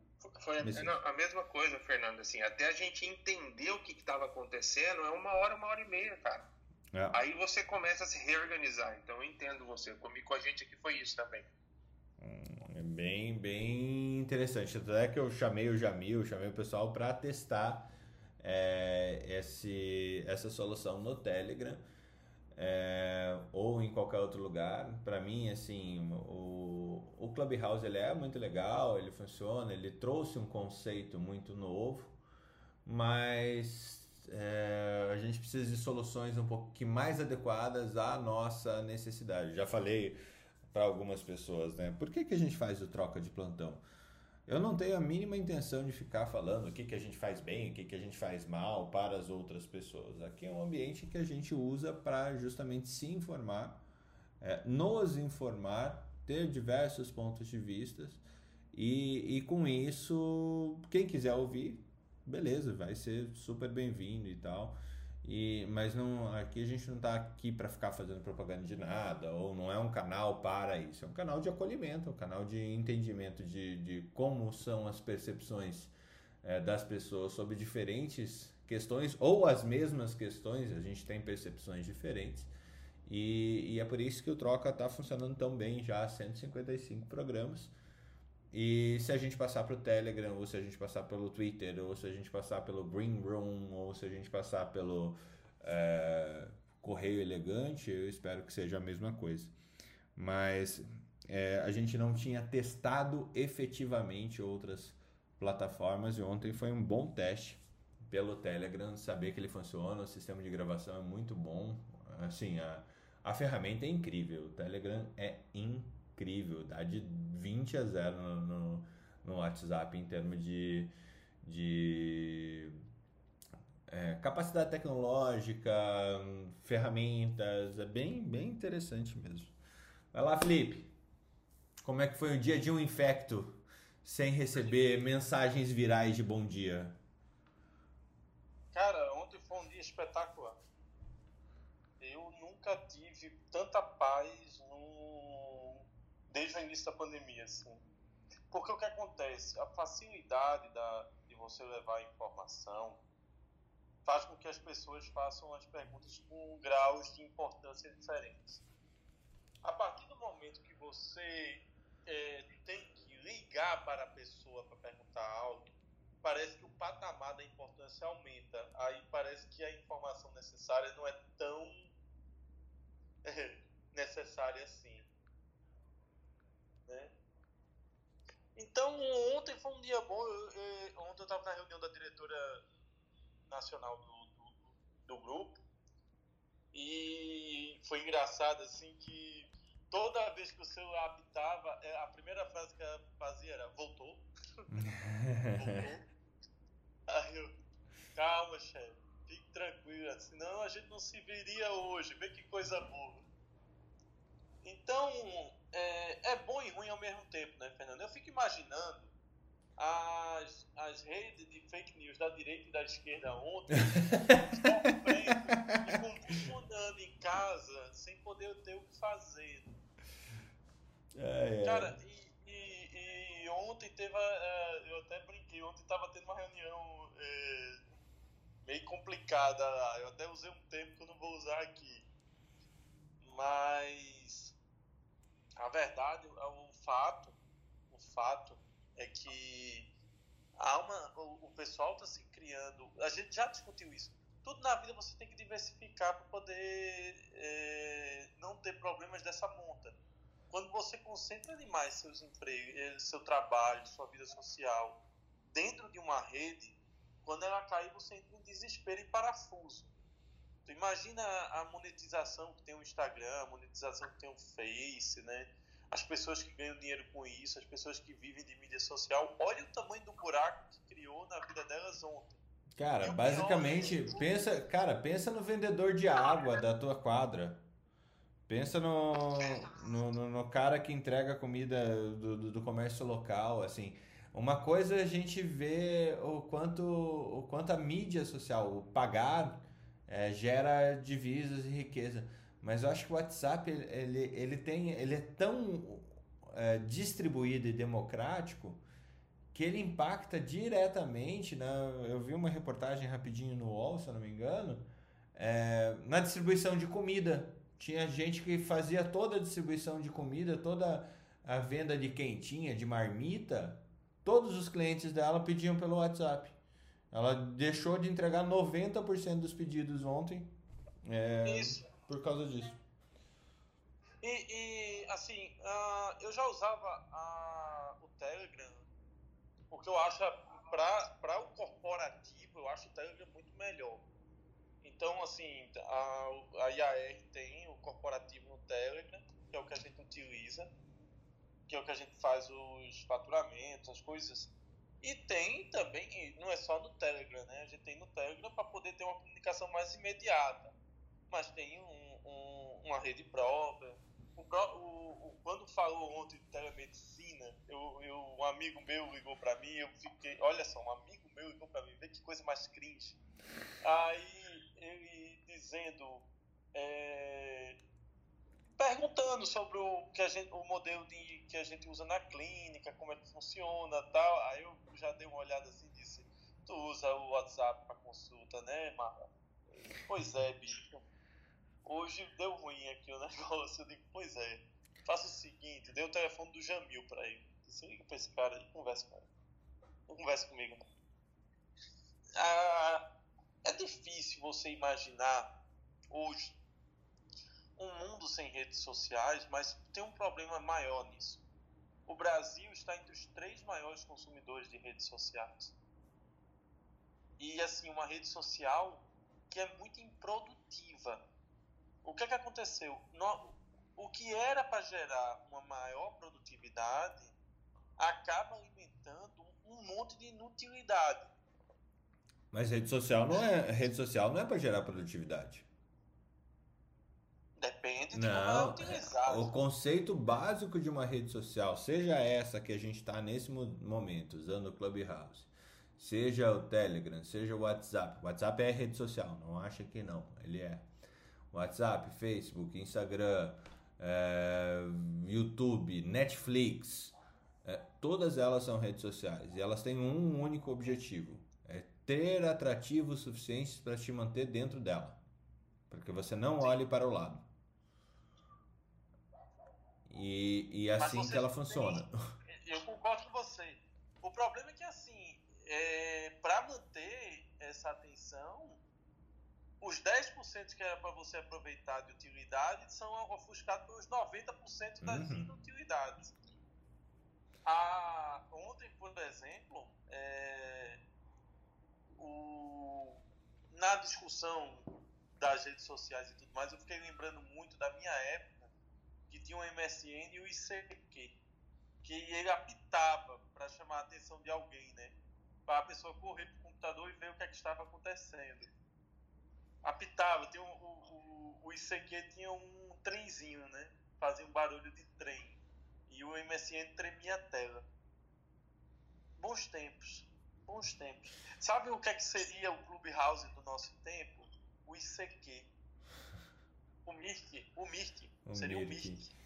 Foi não, a mesma coisa, Fernando, assim, até a gente entender o que estava acontecendo é uma hora, uma hora e meia, cara. É. Aí você começa a se reorganizar. Então eu entendo você. Comigo com a gente aqui foi isso também. Hum, é bem, bem interessante. Até que eu chamei o Jamil, chamei o pessoal para testar é, esse, essa solução no Telegram é, ou em qualquer outro lugar. Para mim, assim, o, o Clubhouse ele é muito legal, ele funciona, ele trouxe um conceito muito novo, mas é, a gente precisa de soluções um pouco mais adequadas à nossa necessidade. Já falei para algumas pessoas, né? Por que, que a gente faz o troca de plantão? Eu não tenho a mínima intenção de ficar falando o que, que a gente faz bem, o que, que a gente faz mal para as outras pessoas. Aqui é um ambiente que a gente usa para justamente se informar, é, nos informar, ter diversos pontos de vista e, e com isso, quem quiser ouvir, beleza, vai ser super bem-vindo e tal. E, mas não, aqui a gente não está aqui para ficar fazendo propaganda de nada, ou não é um canal para isso, é um canal de acolhimento, é um canal de entendimento de, de como são as percepções é, das pessoas sobre diferentes questões, ou as mesmas questões, a gente tem percepções diferentes, e, e é por isso que o Troca está funcionando tão bem já há 155 programas. E se a gente passar para o Telegram, ou se a gente passar pelo Twitter, ou se a gente passar pelo Green Room, ou se a gente passar pelo é, Correio Elegante, eu espero que seja a mesma coisa. Mas é, a gente não tinha testado efetivamente outras plataformas e ontem foi um bom teste pelo Telegram, saber que ele funciona, o sistema de gravação é muito bom. Assim, a, a ferramenta é incrível, o Telegram é incrível incrível, dá de 20 a 0 no, no, no WhatsApp em termos de, de é, capacidade tecnológica, ferramentas, é bem, bem interessante mesmo. Vai lá, Felipe. Como é que foi o dia de um infecto sem receber mensagens virais de bom dia? Cara, ontem foi um dia espetacular. Eu nunca tive tanta paz desde o início da pandemia, assim. Porque o que acontece? A facilidade da, de você levar informação faz com que as pessoas façam as perguntas com graus de importância diferentes. A partir do momento que você é, tem que ligar para a pessoa para perguntar algo, parece que o patamar da importância aumenta. Aí parece que a informação necessária não é tão necessária assim. Né? Então, ontem foi um dia bom. Eu, eu, ontem eu estava na reunião da diretora nacional do, do, do grupo e foi engraçado assim que toda vez que o celular apitava, é, a primeira frase que ela fazia era voltou. voltou. Aí eu, calma, chefe, fique tranquilo, senão a gente não se viria hoje, vê que coisa boa. Então, é, é bom e ruim ao mesmo tempo, né, Fernando? Eu fico imaginando as, as redes de fake news da direita e da esquerda ontem sofrendo e em casa sem poder ter o que fazer. É, é. Cara, e, e, e ontem teve. Uh, eu até brinquei, ontem tava tendo uma reunião uh, meio complicada lá. Eu até usei um termo que eu não vou usar aqui. Mas a verdade, o fato, o fato é que há uma, o, o pessoal está se criando. A gente já discutiu isso. Tudo na vida você tem que diversificar para poder é, não ter problemas dessa monta quando você concentra demais seus empregos, eh, seu trabalho, sua vida social dentro de uma rede, quando ela cair, você entra em desespero e parafuso. Tu imagina a monetização que tem o Instagram, a monetização que tem o Face, né? As pessoas que ganham dinheiro com isso, as pessoas que vivem de mídia social. Olha o tamanho do buraco que criou na vida delas ontem. Cara, basicamente, pior, pensa, cara, pensa no vendedor de água da tua quadra. Pensa no, no, no, no cara que entrega comida do, do, do, comércio local, assim. Uma coisa é a gente vê o quanto, o quanto a mídia social, o pagar, é, gera divisas e riqueza. Mas eu acho que o WhatsApp, ele, ele, tem, ele é tão é, distribuído e democrático que ele impacta diretamente, né? eu vi uma reportagem rapidinho no UOL, se eu não me engano, é, na distribuição de comida tinha gente que fazia toda a distribuição de comida, toda a venda de quentinha, de marmita. Todos os clientes dela pediam pelo WhatsApp. Ela deixou de entregar 90% dos pedidos ontem é, por causa disso. E, e assim, uh, eu já usava a, o Telegram, porque eu acho, para o corporativo, eu acho o Telegram muito melhor. Então, assim, a, a IAR tem o corporativo no Telegram, que é o que a gente utiliza, que é o que a gente faz os faturamentos, as coisas. E tem também, não é só no Telegram, né? A gente tem no Telegram para poder ter uma comunicação mais imediata. Mas tem um, um, uma rede própria. O, o, o, quando falou ontem de telemedicina, eu, eu, um amigo meu ligou para mim, eu fiquei, olha só, um amigo meu ligou para mim, vê que coisa mais cringe. Aí ele dizendo, é, perguntando sobre o que a gente, o modelo de, que a gente usa na clínica, como é que funciona, tal. Aí eu já dei uma olhada assim e disse, tu usa o WhatsApp para consulta, né, Marra? Pois é, bicho. Hoje deu ruim aqui o negócio. Eu digo, pois é. Faça o seguinte, dê o telefone do Jamil para ele. Você liga para esse cara e conversa com ele. Não conversa comigo, não. Ah, é difícil você imaginar hoje um mundo sem redes sociais, mas tem um problema maior nisso. O Brasil está entre os três maiores consumidores de redes sociais. E assim, uma rede social que é muito improdutiva. O que é que aconteceu? o que era para gerar uma maior produtividade acaba alimentando um monte de inutilidade. Mas rede social não é rede social não é para gerar produtividade. Depende de não, como é utilizado. O conceito básico de uma rede social, seja essa que a gente está nesse momento usando o Clubhouse, seja o Telegram, seja o WhatsApp. WhatsApp é rede social, não acha que não, ele é. WhatsApp, Facebook, Instagram, é, YouTube, Netflix, é, todas elas são redes sociais e elas têm um único objetivo: ter atrativos suficientes para te manter dentro dela, para que você não olhe para o lado. E, é assim que ela funciona. eu concordo com você. O problema é que assim, é, para manter essa atenção, os 10% que era para você aproveitar de utilidade são ofuscados pelos 90% das Uhum. inutilidades. A, ontem, por exemplo, é, o, na discussão das redes sociais e tudo mais, eu fiquei lembrando muito da minha época, que tinha o MSN e o ICQ, que ele apitava para chamar a atenção de alguém, né? Para a pessoa correr pro computador e ver o que, é que estava acontecendo. Apitava, tinha um, o, o, o ICQ tinha um trenzinho, né? Fazia um barulho de trem. E o MSN tremia a tela. Bons tempos. Bons tempos. Sabe o que, é que seria o Clubhouse do nosso tempo? O ICQ. O Mirk. O Mirk. O seria o Mirk. Mirk.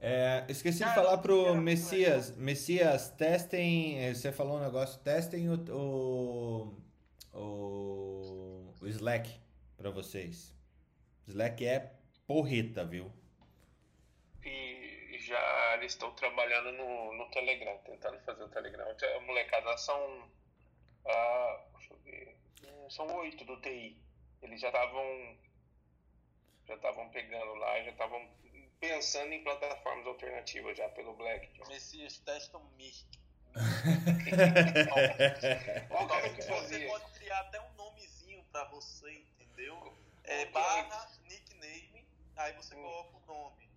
É, esqueci Cara, de falar pro Messias. Messias, testem. eh, Você falou um negócio, testem o, o, o, o Slack pra vocês. Slack é porreta, viu? E já eles estão trabalhando no, no Telegram, tentando fazer o Telegram. A molecada são. Ah, deixa eu ver. São oito do TI. Eles já estavam. Já estavam pegando lá, já estavam pensando em plataformas alternativas já pelo Black. Messias testam que Você pode criar até um nomezinho pra você, entendeu? É era? barra nickname, aí você Hum. coloca o nome.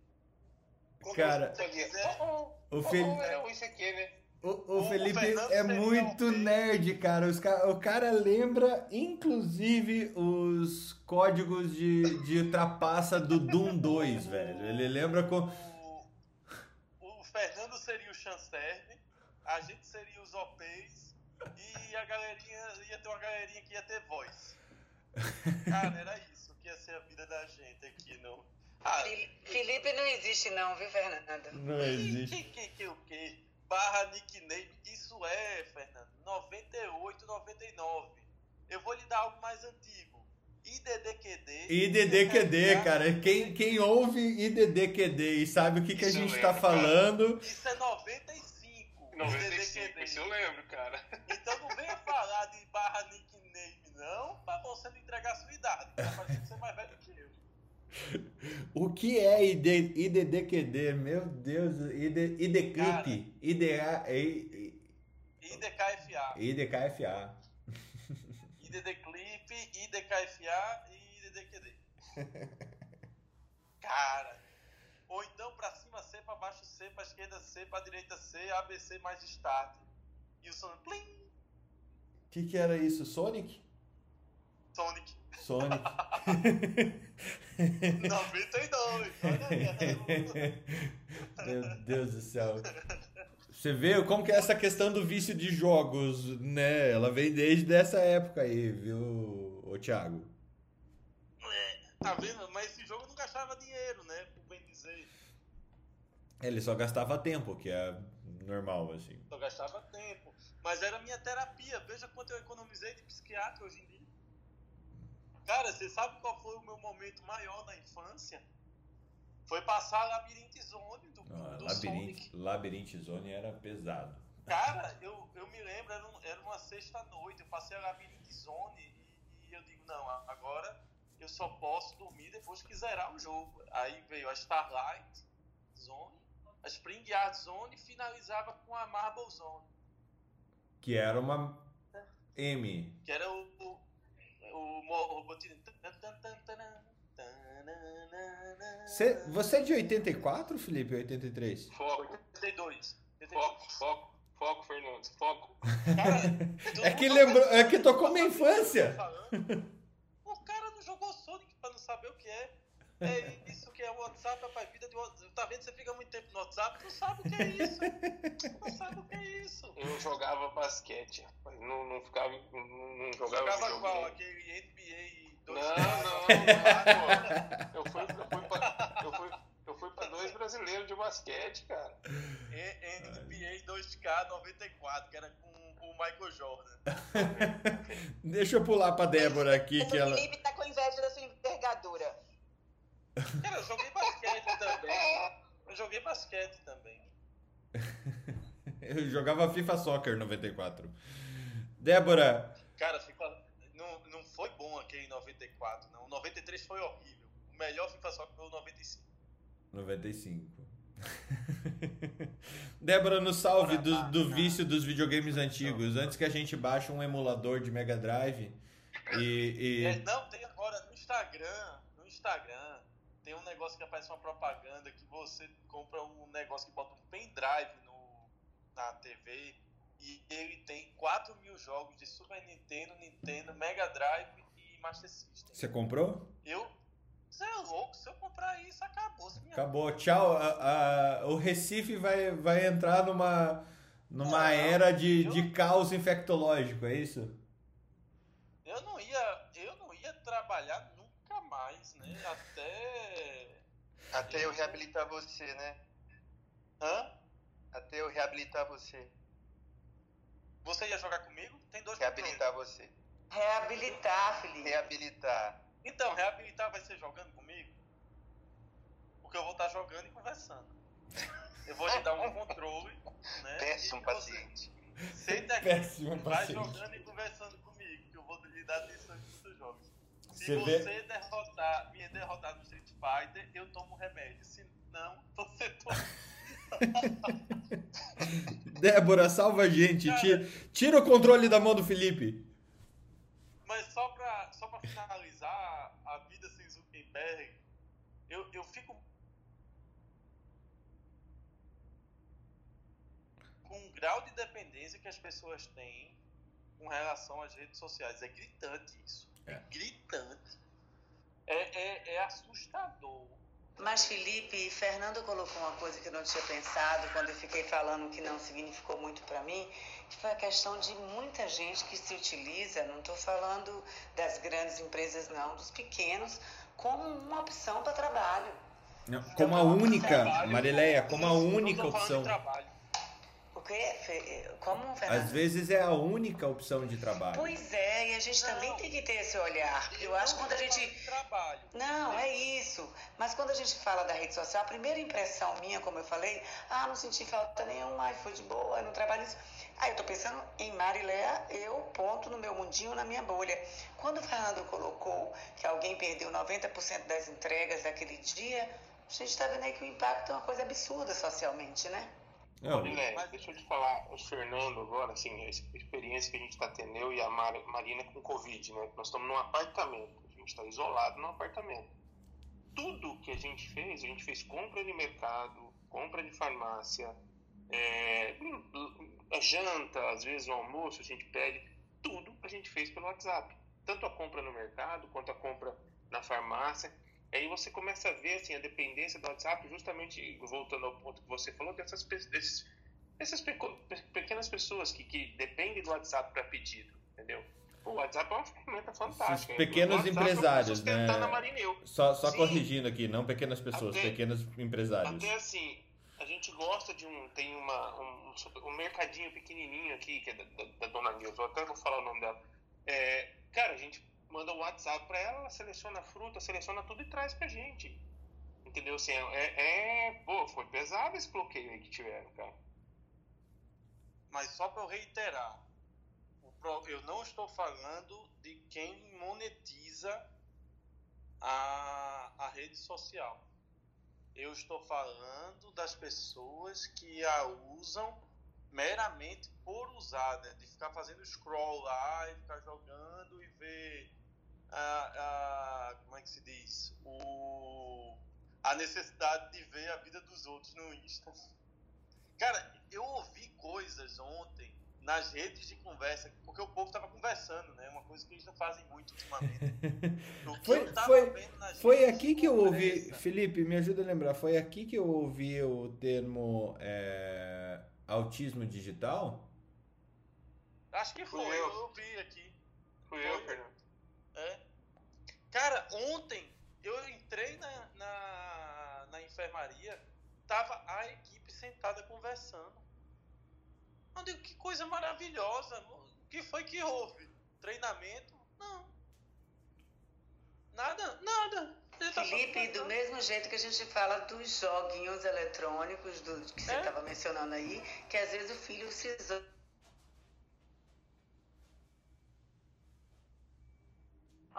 Cara, você quiser- oh, O, oh, Fel- oh, era o ICQ, né? O, o o Felipe Fernando é muito um- nerd, cara. Os O cara lembra, inclusive, os códigos de, de trapaça do Doom 2, velho. Ele lembra com. O, o Fernando seria o Chancerve, a gente seria os OPs e a galerinha ia ter uma galerinha que ia ter voz. Cara, era isso que ia ser a vida da gente aqui no. Ah, Felipe não existe não, viu, Fernando? Não que, existe. que, que, o que? Barra nickname, isso é, Fernando, 98, 99. Eu vou lhe dar algo mais antigo. IDDQD. IDDQD, cara. Quem, quem ouve IDDQD e sabe o que, que a gente tá cara. falando. Isso é 95. 95, IDDQD. isso eu lembro, cara. Então não venha falar de barra nickname, não, pra você não entregar a sua idade. Tá parecendo ser mais velho. O que é ID, IDDQD? Meu Deus. ID, Cara. IDClip. IDA, IDKFA. IDKFA. IDD Clip, IDKFA e IDDQD. Cara. Ou então pra cima C, pra baixo C, pra esquerda C, pra direita C, ABC mais start. E o som plim, O que, que era isso? Sonic? Sonic. Sonic. 92. Olha aí. Meu Deus do céu. Você vê como que é essa questão do vício de jogos, né? Ela vem desde essa época aí, viu, ô Thiago? Tá vendo? Mas esse jogo não gastava dinheiro, né? Por bem dizer. Ele só gastava tempo, que é normal, assim. Só gastava tempo. Mas era minha terapia. Veja quanto eu economizei de psiquiatra hoje em dia. Cara, você sabe qual foi o meu momento maior na infância? Foi passar Labyrinth Zone do, Ah, do Labyrinth, Sonic. Labyrinth Zone era pesado. Cara, eu, eu me lembro, era, um- era uma sexta-noite, eu passei a Labyrinth Zone e, e eu digo, não, agora eu só posso dormir depois que zerar o jogo. Aí veio a Starlight Zone, a Spring Yard Zone e finalizava com a Marble Zone. Que era uma M. Que era o. o, o, o robotinho. Cê- você é de 84, Felipe? 83? Foco, 82. foco, foco, foco, Fernando, foco. Cara, É que lembrou, é que tocou minha infância. O cara não jogou Sonic pra não saber o que é. É isso que é o WhatsApp, rapaz. Vida de WhatsApp. Tá vendo? Você fica muito tempo no WhatsApp, não sabe o que é isso. Não sabe o que é isso. Eu jogava basquete, mas não, não ficava. Não, não jogava, Jogava qual? Aquele NBA Não, 2 não, não, eu fui, eu fui, pra, eu fui, eu fui pra dois brasileiros de basquete, cara. NBA 2K 94, que era com o Michael Jordan. Deixa eu pular pra Débora aqui, que O ela. Felipe tá com inveja da sua envergadura. Cara, eu joguei basquete também. Eu joguei basquete também. Eu jogava FIFA Soccer 94. Débora, Cara, FIFA não, não foi bom aquele 94, não. O 93 foi horrível. O melhor FIFA só foi o 95. 95. Débora, no salve do, do vício dos videogames antigos, antes que a gente baixe um emulador de Mega Drive e. É, e... não, tem agora no Instagram. No Instagram tem um negócio que aparece uma propaganda que você compra um negócio que bota um pendrive no, na TV e ele tem 4 mil jogos de Super Nintendo, Nintendo, Mega Drive e Master System. Você comprou? Eu. Você é louco, se eu comprar isso, acabou. Acabou, tchau. A- a- o Recife vai, vai entrar numa, numa Não, era de, eu- de caos infectológico, é isso? Eu não ia, eu não ia trabalhar? Até. Até eu reabilitar você, né? Hã? Até eu reabilitar você. Você ia jogar comigo? Tem dois Reabilitar você. Reabilitar, Felipe. Reabilitar. Então, reabilitar vai ser jogando comigo? Porque eu vou estar jogando e conversando. Eu vou lhe dar um controle, né? Péssimo paciente. Senta aqui, Péssimo vai paciente. jogando e conversando comigo, que eu vou lhe dar atenção em todos os jogos. Se Você você, vê- derrotar, me derrotar no Street Fighter, eu tomo remédio. Se não, você toma. Débora, salva a gente. Cara. Tira, tira o controle da mão do Felipe. Mas só pra, só pra finalizar a vida sem Zuckerberg, eu, eu fico com um grau de dependência que as pessoas têm com relação às redes sociais. É gritante isso. É, É. gritante. É, é, é assustador. Mas, Felipe, Fernando colocou uma coisa que eu não tinha pensado quando eu fiquei falando que não significou muito para mim, que foi a questão de muita gente que se utiliza, não estou falando das grandes empresas, não, dos pequenos, como uma opção para trabalho. Não, Como a única, Trabalho, Marileia, como a única opção. trabalho. O quê? Fe- Como, Fernando? Às vezes é a única opção de trabalho. Pois é, e a gente Não. também tem que ter esse olhar. Eu acho que não quando a tô gente trabalho. Não, é isso. Mas quando a gente fala da rede social, a primeira impressão minha, como eu falei, ah, não senti falta nenhuma, ai, foi de boa, não trabalho isso. Aí eu tô pensando em Mariléa, eu ponto no meu mundinho, na minha bolha. Quando o Fernando colocou que alguém perdeu 90% das entregas daquele dia, a gente tá vendo aí que o impacto é uma coisa absurda socialmente, né? Marilé, Mas- deixa eu te falar, o Fernando agora, assim, a ex- experiência que a gente está tendo, eu e a Mar- Marina com Covid, né? Nós estamos num apartamento, a gente está isolado num apartamento. Tudo que a gente fez, a gente fez compra de mercado, compra de farmácia, é, a janta, às vezes o almoço, a gente pede, tudo a gente fez pelo WhatsApp. Tanto a compra no mercado, quanto a compra na farmácia. Aí você começa a ver assim, a dependência do WhatsApp, justamente voltando ao ponto que você falou, dessas, desses, essas peco- pe- pequenas pessoas que, que dependem do WhatsApp para pedido, entendeu? O WhatsApp é uma ferramenta fantástica. pequenos é empresários, né? Só, só Sim. corrigindo aqui, não pequenas pessoas, Até- pequenos empresários. Até assim, a gente gosta de um. Tem uma, um, um mercadinho pequenininho aqui, que é da, da, da dona Nilza, eu até vou falar o nome dela. É, cara, a gente manda o WhatsApp pra ela, ela seleciona a fruta, seleciona tudo e traz pra gente. Entendeu? Assim, é, é. Pô, foi pesado esse bloqueio aí que tiveram, cara. Mas só para eu reiterar, eu não estou falando de quem monetiza a, a rede social. Eu estou falando das pessoas que a usam meramente por usar, né? de ficar fazendo scroll lá e ficar jogando e ver a, a- como é que se diz o, a necessidade de ver a vida dos outros no Insta. Cara, eu ouvi coisas ontem nas redes de conversa, porque o povo tava conversando, né? Uma coisa que eles não fazem muito ultimamente. O que Foi- eu tava foi- vendo nas Foi redes aqui que eu ouvi, Felipe, me ajuda a lembrar, foi aqui que eu ouvi o termo é, autismo digital? Acho que foi, Fui eu eu. ouvi aqui. Fui eu, Fernando. É. Cara, ontem eu entrei na, na, na enfermaria, tava a equipe sentada conversando. Eu digo, que coisa maravilhosa. O que foi que houve? Treinamento? Não. Nada, nada. Tá Felipe, do mesmo jeito que a gente fala dos joguinhos eletrônicos do, que você É. estava mencionando aí, que às vezes o filho se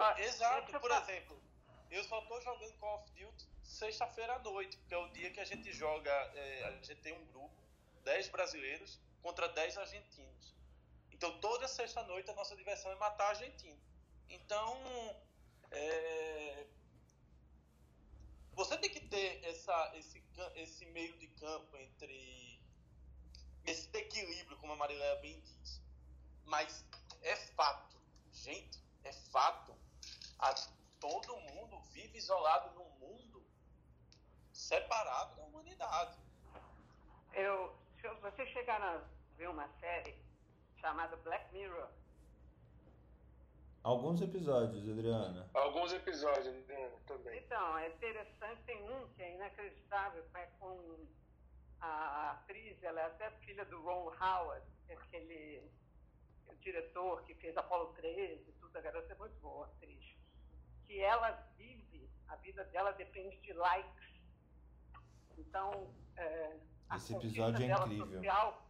Ah, Exato, por exemplo, eu só tô jogando Call of Duty sexta-feira à noite, porque é o dia que a gente joga, é, a gente tem um grupo, 10 brasileiros contra 10 argentinos. Então toda sexta-noite a nossa diversão é matar argentino. Então, é, você tem que ter essa, esse, esse meio de campo entre esse equilíbrio, como a Marileia bem diz. Mas é fato, gente, é fato. A, todo mundo vive isolado num mundo separado da humanidade. Eu, se vocês chegaram a ver uma série chamada Black Mirror, Alguns episódios, Adriana. Alguns episódios né, também. Então, é interessante, tem um que é inacreditável, é com a atriz, ela é até filha do Ron Howard, que é aquele diretor que fez Apolo 13 e tudo, a garota é muito boa, atriz. Que ela vive, a vida dela depende de likes. Então, é, a Esse conquista episódio é incrível. Social,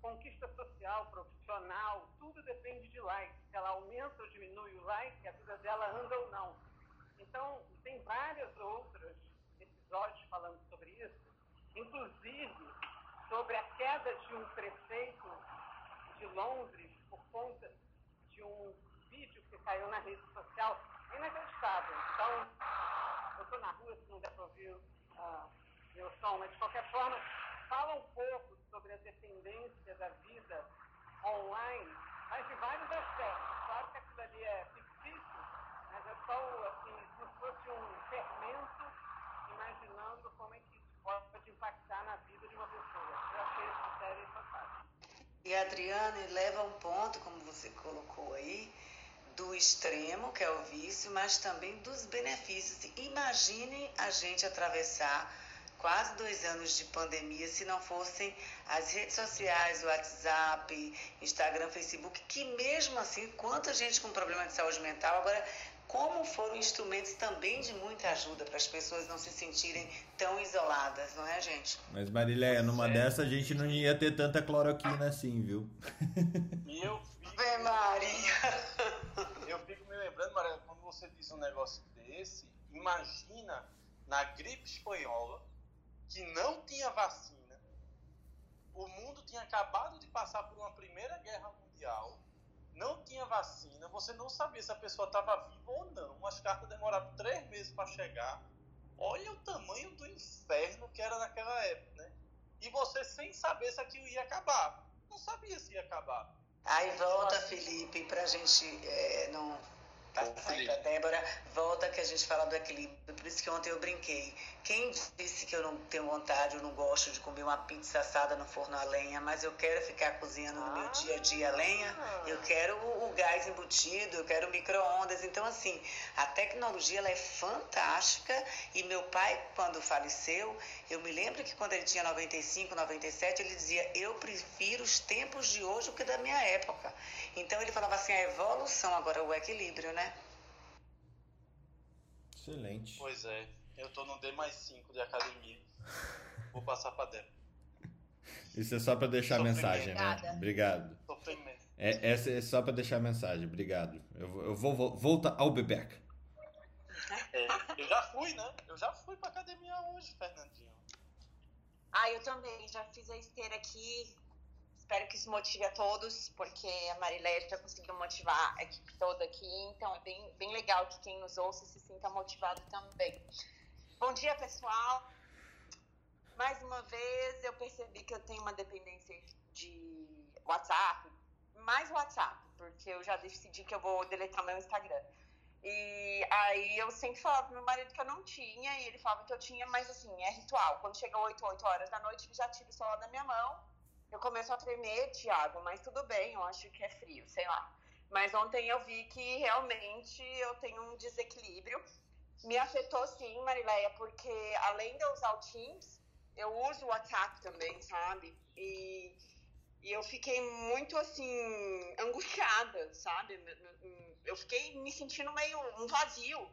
conquista social, profissional, tudo depende de like. Se ela aumenta ou diminui o like, a vida dela anda ou não. Então, tem vários outros episódios falando sobre isso, inclusive sobre a queda de um prefeito de Londres por conta de um vídeo que caiu na rede social. Inacreditável. Então, eu estou na rua, se não der para ouvir ah, meu som, mas de qualquer forma, fala um pouco sobre a dependência da vida online, mas de vários aspectos. Claro que aquilo ali é fictício, mas é só assim, como se fosse um fermento imaginando como é que isso pode impactar na vida de uma pessoa. Eu achei essa série fantástica. E a Adriana leva um ponto, como você colocou aí, do extremo, que é o vício, mas também dos benefícios. Imagine a gente atravessar quase dois anos de pandemia se não fossem as redes sociais, o WhatsApp, Instagram, Facebook, que mesmo assim, quanta gente com problema de saúde mental, agora como foram instrumentos também de muita ajuda para as pessoas não se sentirem tão isoladas, não é, gente? Mas Marileia, numa É. dessa a gente não ia ter tanta cloroquina assim, viu? E eu fico, Ave Maria! eu fico me lembrando, Maria, quando você diz um negócio desse, imagina na gripe espanhola, que não tinha vacina, o mundo tinha acabado de passar por uma primeira guerra mundial, não tinha vacina, você não sabia se a pessoa estava viva ou não, as cartas demoraram três meses para chegar. Olha o tamanho do inferno que era naquela época, né? E você sem saber se aquilo ia acabar. Não sabia se ia acabar. Aí volta, Felipe, pra gente é, não passar aí pra Débora, volta que a gente fala do equilíbrio. Por isso que ontem eu brinquei. Quem disse que eu não tenho vontade, eu não gosto de comer uma pizza assada no forno a lenha, mas eu quero ficar cozinhando no meu dia a dia a lenha, eu quero o, o gás embutido, eu quero micro-ondas. Então, assim, a tecnologia ela é fantástica e meu pai, quando faleceu, eu me lembro que quando ele tinha 95, 97, ele dizia: Eu prefiro os tempos de hoje do que da minha época. Então, ele falava assim: a evolução, agora o equilíbrio, né? Excelente. Pois é, eu tô no D mais 5 de academia. Vou passar pra Débora. Isso é só pra deixar a mensagem, né? Obrigada. Obrigado. É, essa é só pra deixar a mensagem. Obrigado. Eu, vou- eu vou vo- voltar ao Bebeca. É, eu já fui, né? Eu já fui pra academia hoje, Fernandinho. Ah, eu também. Já fiz a esteira aqui. Espero que isso motive a todos, porque a Marileia já conseguiu motivar a equipe toda aqui. Então é bem, bem legal que quem nos ouça se sinta motivado também. Bom dia, pessoal. Mais uma vez eu percebi que eu tenho uma dependência de WhatsApp. Mais WhatsApp, porque eu já decidi que eu vou deletar meu Instagram. E aí eu sempre falava pro meu marido que eu não tinha, e ele falava que eu tinha, mas assim, é ritual. Quando chega 8, 8 horas da noite, ele já tira o celular da minha mão. Eu começo a tremer, Thiago, mas tudo bem, eu acho que é frio, sei lá. Mas ontem eu vi que realmente eu tenho um desequilíbrio. Me afetou sim, Marileia, porque além de eu usar o Teams, eu uso o WhatsApp também, sabe? E, e eu fiquei muito assim, angustiada, sabe? Eu fiquei me sentindo meio um vazio.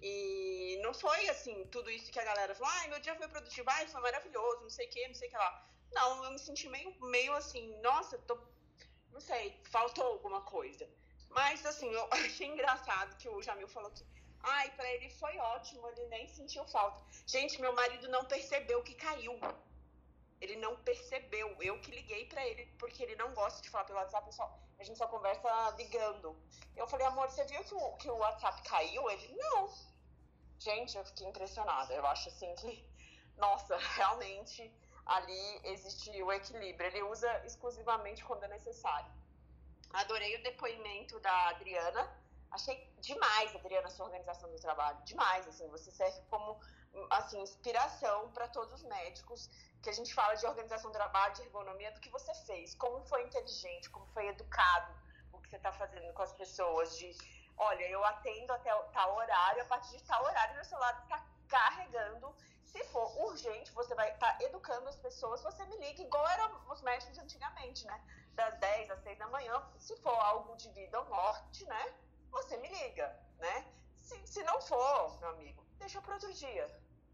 E não foi assim, tudo isso que a galera falou, ai, meu dia foi produtivo, ai, foi maravilhoso, não sei o que, não sei o que lá. Não, eu me senti meio, meio assim, nossa, tô, não sei, faltou alguma coisa. Mas, assim, eu achei engraçado que o Jamil falou que, ai, pra ele foi ótimo, ele nem sentiu falta. Gente, meu marido não percebeu que caiu. Ele não percebeu. Eu que liguei pra ele, porque ele não gosta de falar pelo WhatsApp, só, a gente só conversa ligando. Eu falei, amor, você viu que o, que o WhatsApp caiu? Ele, não. Gente, eu fiquei impressionada. Eu acho assim que, nossa, realmente ali existe o equilíbrio. Ele usa exclusivamente quando é necessário. Adorei o depoimento da Adriana. Achei demais, Adriana, sua organização do trabalho. Demais, assim, você serve como assim, inspiração para todos os médicos que a gente fala de organização do trabalho, de ergonomia, do que você fez, como foi inteligente, como foi educado, o que você está fazendo com as pessoas, de olha, eu atendo até tal horário, a partir de tal horário meu celular está carregando. Se for urgente, você vai estar tá educando as pessoas, você me liga, igual eram os médicos antigamente, né? Das 10 às 6 da manhã, se for algo de vida ou morte, né? Você me liga, né? Se, se não for, meu amigo, deixa para outro dia.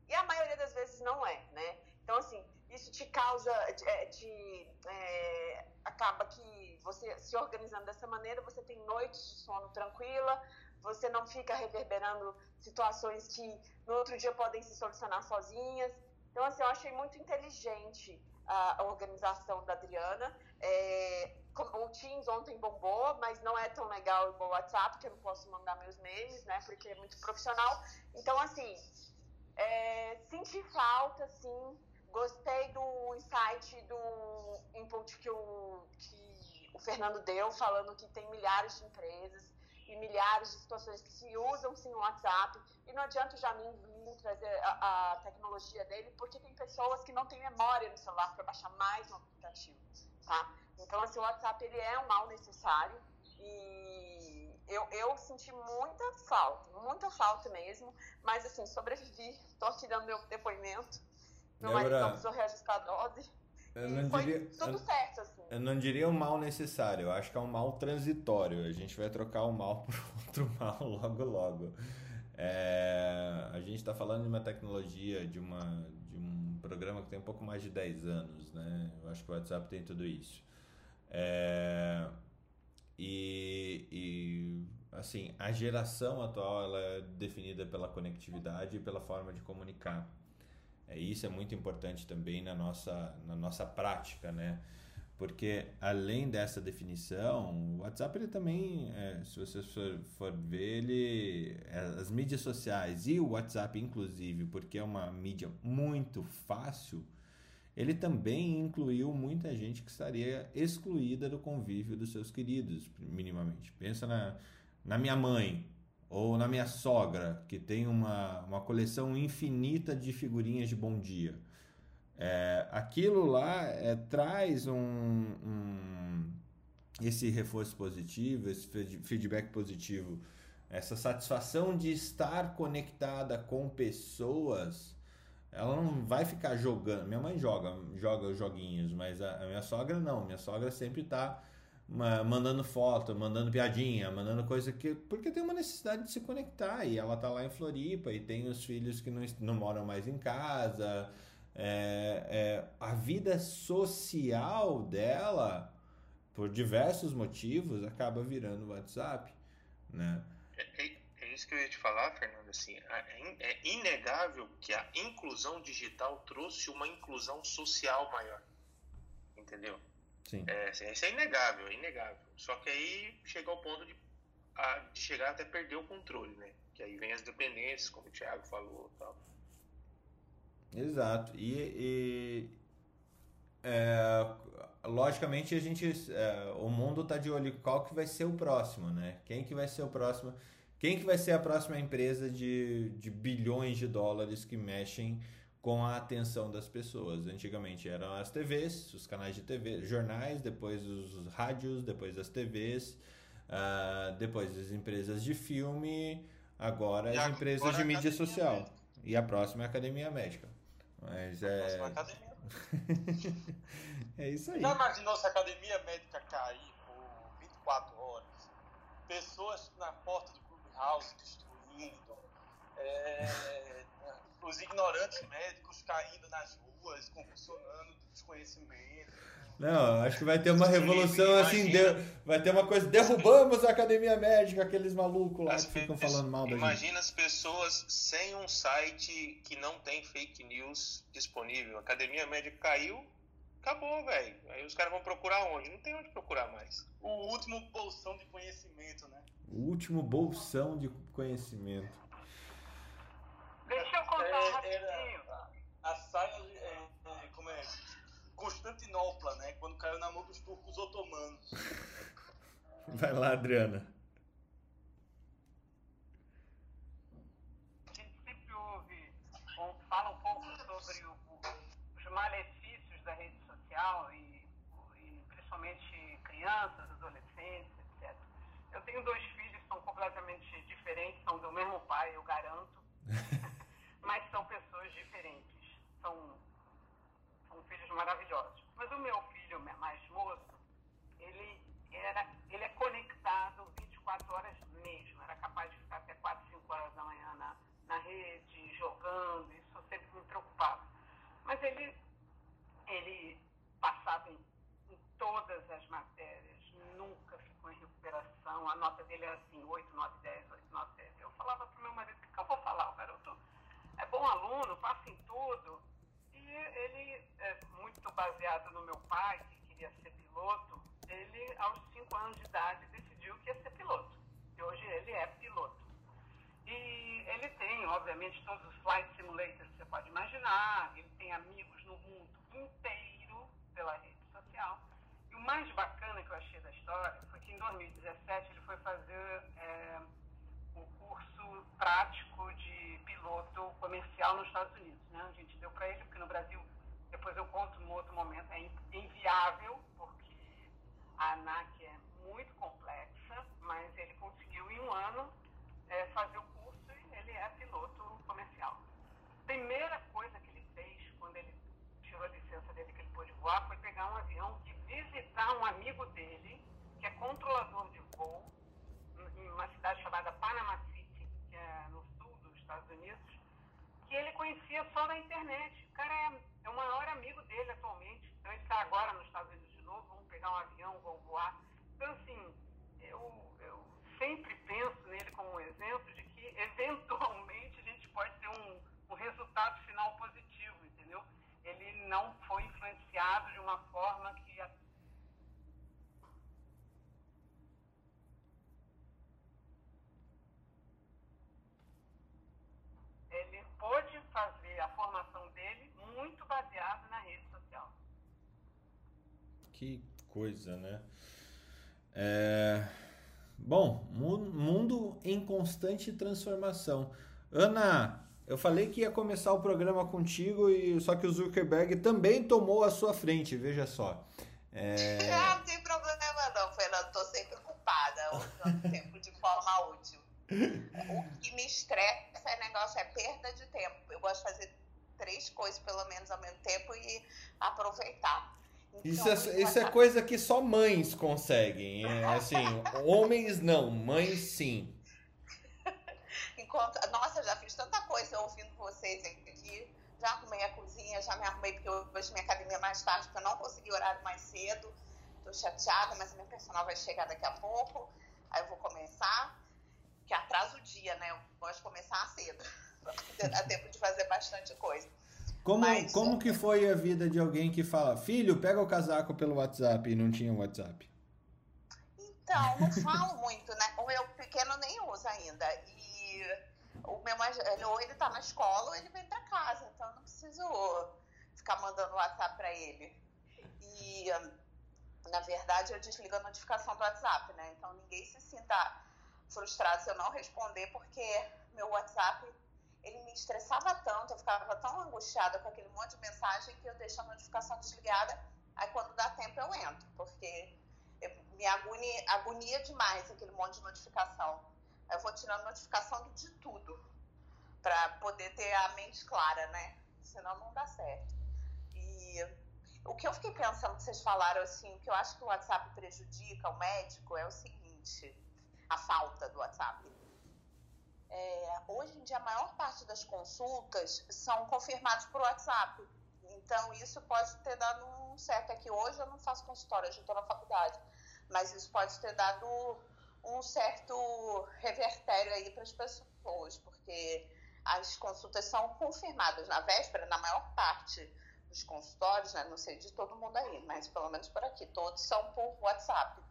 E a maioria das vezes não é, né? Então, assim, isso te causa, é, te, é, acaba que você se organizando dessa maneira, você tem noites de sono tranquila, você não fica reverberando situações que no outro dia podem se solucionar sozinhas. Então, assim, eu achei muito inteligente a organização da Adriana. É, o Teams ontem bombou, mas não é tão legal o WhatsApp, que eu não posso mandar meus memes, né, porque é muito profissional. Então, assim, é, senti falta, sim. Gostei do insight do input que o, que o Fernando deu, falando que tem milhares de empresas e milhares de situações que se usam sim o WhatsApp. E não adianta o Jamin vir trazer a, a, tecnologia dele, porque tem pessoas que não têm memória no celular para baixar mais um aplicativo, tá? Então, assim, o WhatsApp ele é um mal necessário e eu, eu senti muita falta, muita falta mesmo, mas assim, sobrevivi, tô aqui dando meu depoimento. Meu marido não precisou reajustar a dose. Eu não foi diria, tudo eu, certo, assim. Eu não diria um mal necessário, eu acho que é um mal transitório. A gente vai trocar o mal por outro mal logo, logo. É, a gente está falando de uma tecnologia, de, uma, de um programa que tem um pouco mais de 10 anos, né? Eu acho que o WhatsApp tem tudo isso. É, e, e, assim, a geração atual ela é definida pela conectividade e pela forma de comunicar. É, isso é muito importante também na nossa, na nossa prática, né? Porque além dessa definição, o WhatsApp ele também, é, se você for, for ver, ele, é, as mídias sociais e o WhatsApp inclusive, porque é uma mídia muito fácil, ele também incluiu muita gente que estaria excluída do convívio dos seus queridos, minimamente. Pensa na, na minha mãe ou na minha sogra, que tem uma, uma coleção infinita de figurinhas de bom dia. É, aquilo lá é, traz um, um, esse reforço positivo, esse feedback positivo, essa satisfação de estar conectada com pessoas ela não vai ficar jogando. Minha mãe joga, joga joguinhos, mas a, a minha sogra não. Minha sogra sempre tá uma, mandando foto, mandando piadinha, mandando coisa que. Porque tem uma necessidade de se conectar. E ela tá lá em Floripa e tem os filhos que não, não moram mais em casa. É, é, a vida social dela, por diversos motivos, acaba virando WhatsApp, né? É, é, isso que eu ia te falar, Fernando, assim, é, é inegável que a inclusão digital trouxe uma inclusão social maior, entendeu? Sim. É, isso é inegável, é inegável. Só que aí chega ao ponto de, a, de chegar até perder o controle, né? Que aí vem as dependências, como o Thiago falou tal. Exato. E, e é, logicamente a gente, é, o mundo está de olho qual que vai ser o próximo, né? Quem que vai ser o próximo? Quem que vai ser a próxima empresa de, de bilhões de dólares que mexem com a atenção das pessoas? Antigamente eram as TVs, os canais de TV, jornais, depois os rádios, depois as TVs, uh, ah, depois as empresas de filme, agora as empresas de mídia social. Médica. E a próxima é a Academia Médica. Mas a é. Academia. é isso aí. Já imaginou se a Academia Médica cair por 24 horas? Pessoas na porta do house destruindo, é, os ignorantes médicos caindo nas ruas, convulsionando do desconhecimento. Não, acho que vai ter uma revolução assim, de, vai ter uma coisa, derrubamos a academia médica, aqueles malucos lá que ficam pessoas- falando mal da gente. Imagina as pessoas sem um site que não tem fake news disponível. A academia médica caiu, acabou, velho. Aí os caras vão procurar onde? Não tem onde procurar mais. O último bolsão de conhecimento, né? O último bolsão de conhecimento. Deixa eu contar É, rapidinho. era a saga, é, é, como é? Constantinopla, né? Quando caiu na mão dos turcos otomanos. Vai lá, Adriana. A gente sempre ouve, ou fala um pouco sobre o- os malefícios da rede social e, e principalmente crianças, adolescentes, etc. Eu tenho dois filhos, são completamente diferentes, são do mesmo pai, eu garanto, mas são pessoas diferentes. São, são filhos maravilhosos. Mas o meu filho mais moço, ele, era, ele é conectado 24 horas mesmo. Era capaz de ficar até 4, 5 horas da manhã na, na rede, jogando. Isso sempre me preocupava. Mas ele, ele passava em, em todas as matérias, nunca ficou em recuperação. A nota dele era assim, 8, 9, 10, 8, 9, 10. Eu falava para o meu marido, o que eu vou falar? O garoto é bom passa em tudo. E ele, é, muito baseado no meu pai, que queria ser piloto, ele, aos 5 anos de idade, decidiu que ia ser piloto. E hoje ele é piloto. E ele tem, obviamente, todos os flight simulators que você pode imaginar, ele tem amigos no mundo inteiro pela rede social. E o mais bacana que eu achei da história foi que em 2017 ele foi fazer é, prático de piloto comercial nos Estados Unidos. Né? A gente deu para ele, porque no Brasil, depois eu conto num outro momento, é in- inviável, porque a ANAC é muito complexa, mas ele conseguiu em um ano é, fazer o curso e ele é piloto comercial. Primeira coisa que ele fez quando ele tirou a licença dele que ele pôde voar foi pegar um avião e visitar um amigo dele, que é controlador de voo, em uma cidade chamada Panama City, que é no sul dos Estados Unidos, que ele conhecia só na internet. O cara é, é o maior amigo dele atualmente. Então ele está agora nos Estados Unidos de novo, vamos pegar um avião, vamos voar. Então, assim, eu, eu sempre penso nele como um exemplo de que, eventualmente, a gente pode ter um, um resultado final positivo, entendeu? Ele não foi influenciado de uma forma que a- ele pôde fazer a formação dele muito baseado na rede social. Que coisa, né? É... Bom, mu- mundo em constante transformação. Ana, eu falei que ia começar o programa contigo, e só que o Zuckerberg também tomou a sua frente, veja só. É... Ah, não tem problema não, Fernando. Tô sempre ocupada usando tempo de forma útil. O que me estressa é negócio, é perda de tempo. Eu gosto de fazer três coisas pelo menos ao mesmo tempo e aproveitar. Então, Isso é, isso é coisa que só mães conseguem. É assim, homens não, mães sim. Enquanto, nossa, já fiz tanta coisa ouvindo vocês aqui. Já arrumei a cozinha, já me arrumei, porque hoje minha academia é mais tarde, porque eu não consegui horário mais cedo. Tô chateada, mas a minha personal vai chegar daqui a pouco. Aí eu vou começar, que atrasa o dia, né? Eu gosto de começar cedo, pra tempo de fazer bastante coisa. Como, Mas- como que foi a vida de alguém que fala, filho, pega o casaco pelo WhatsApp e não tinha WhatsApp? Então, não falo muito, né? O meu pequeno nem usa ainda. E o meu mais velho, ou ele tá na escola ou ele vem pra casa. Então, eu não preciso ficar mandando WhatsApp pra ele. E, na verdade, eu desligo a notificação do WhatsApp, né? Então, ninguém se sinta frustrado se eu não responder, porque meu WhatsApp, ele me estressava tanto, eu ficava tão angustiada com aquele monte de mensagem que eu deixo a notificação desligada. Aí, quando dá tempo, eu entro, porque eu- me agonia, agonia demais aquele monte de notificação. Eu vou tirando notificação de tudo para poder ter a mente clara, né? Senão não dá certo. E o que eu fiquei pensando que vocês falaram assim, que eu acho que o WhatsApp prejudica o médico é o seguinte, a falta do WhatsApp. É, hoje em dia a maior parte das consultas são confirmadas por WhatsApp. Então isso pode ter dado um certo. É que hoje eu não faço consultório, eu estou na faculdade. Mas isso pode ter dado um certo revertério aí para as pessoas, porque as consultas são confirmadas na véspera, na maior parte dos consultórios, né? não sei de todo mundo aí, mas pelo menos por aqui, todos são por WhatsApp.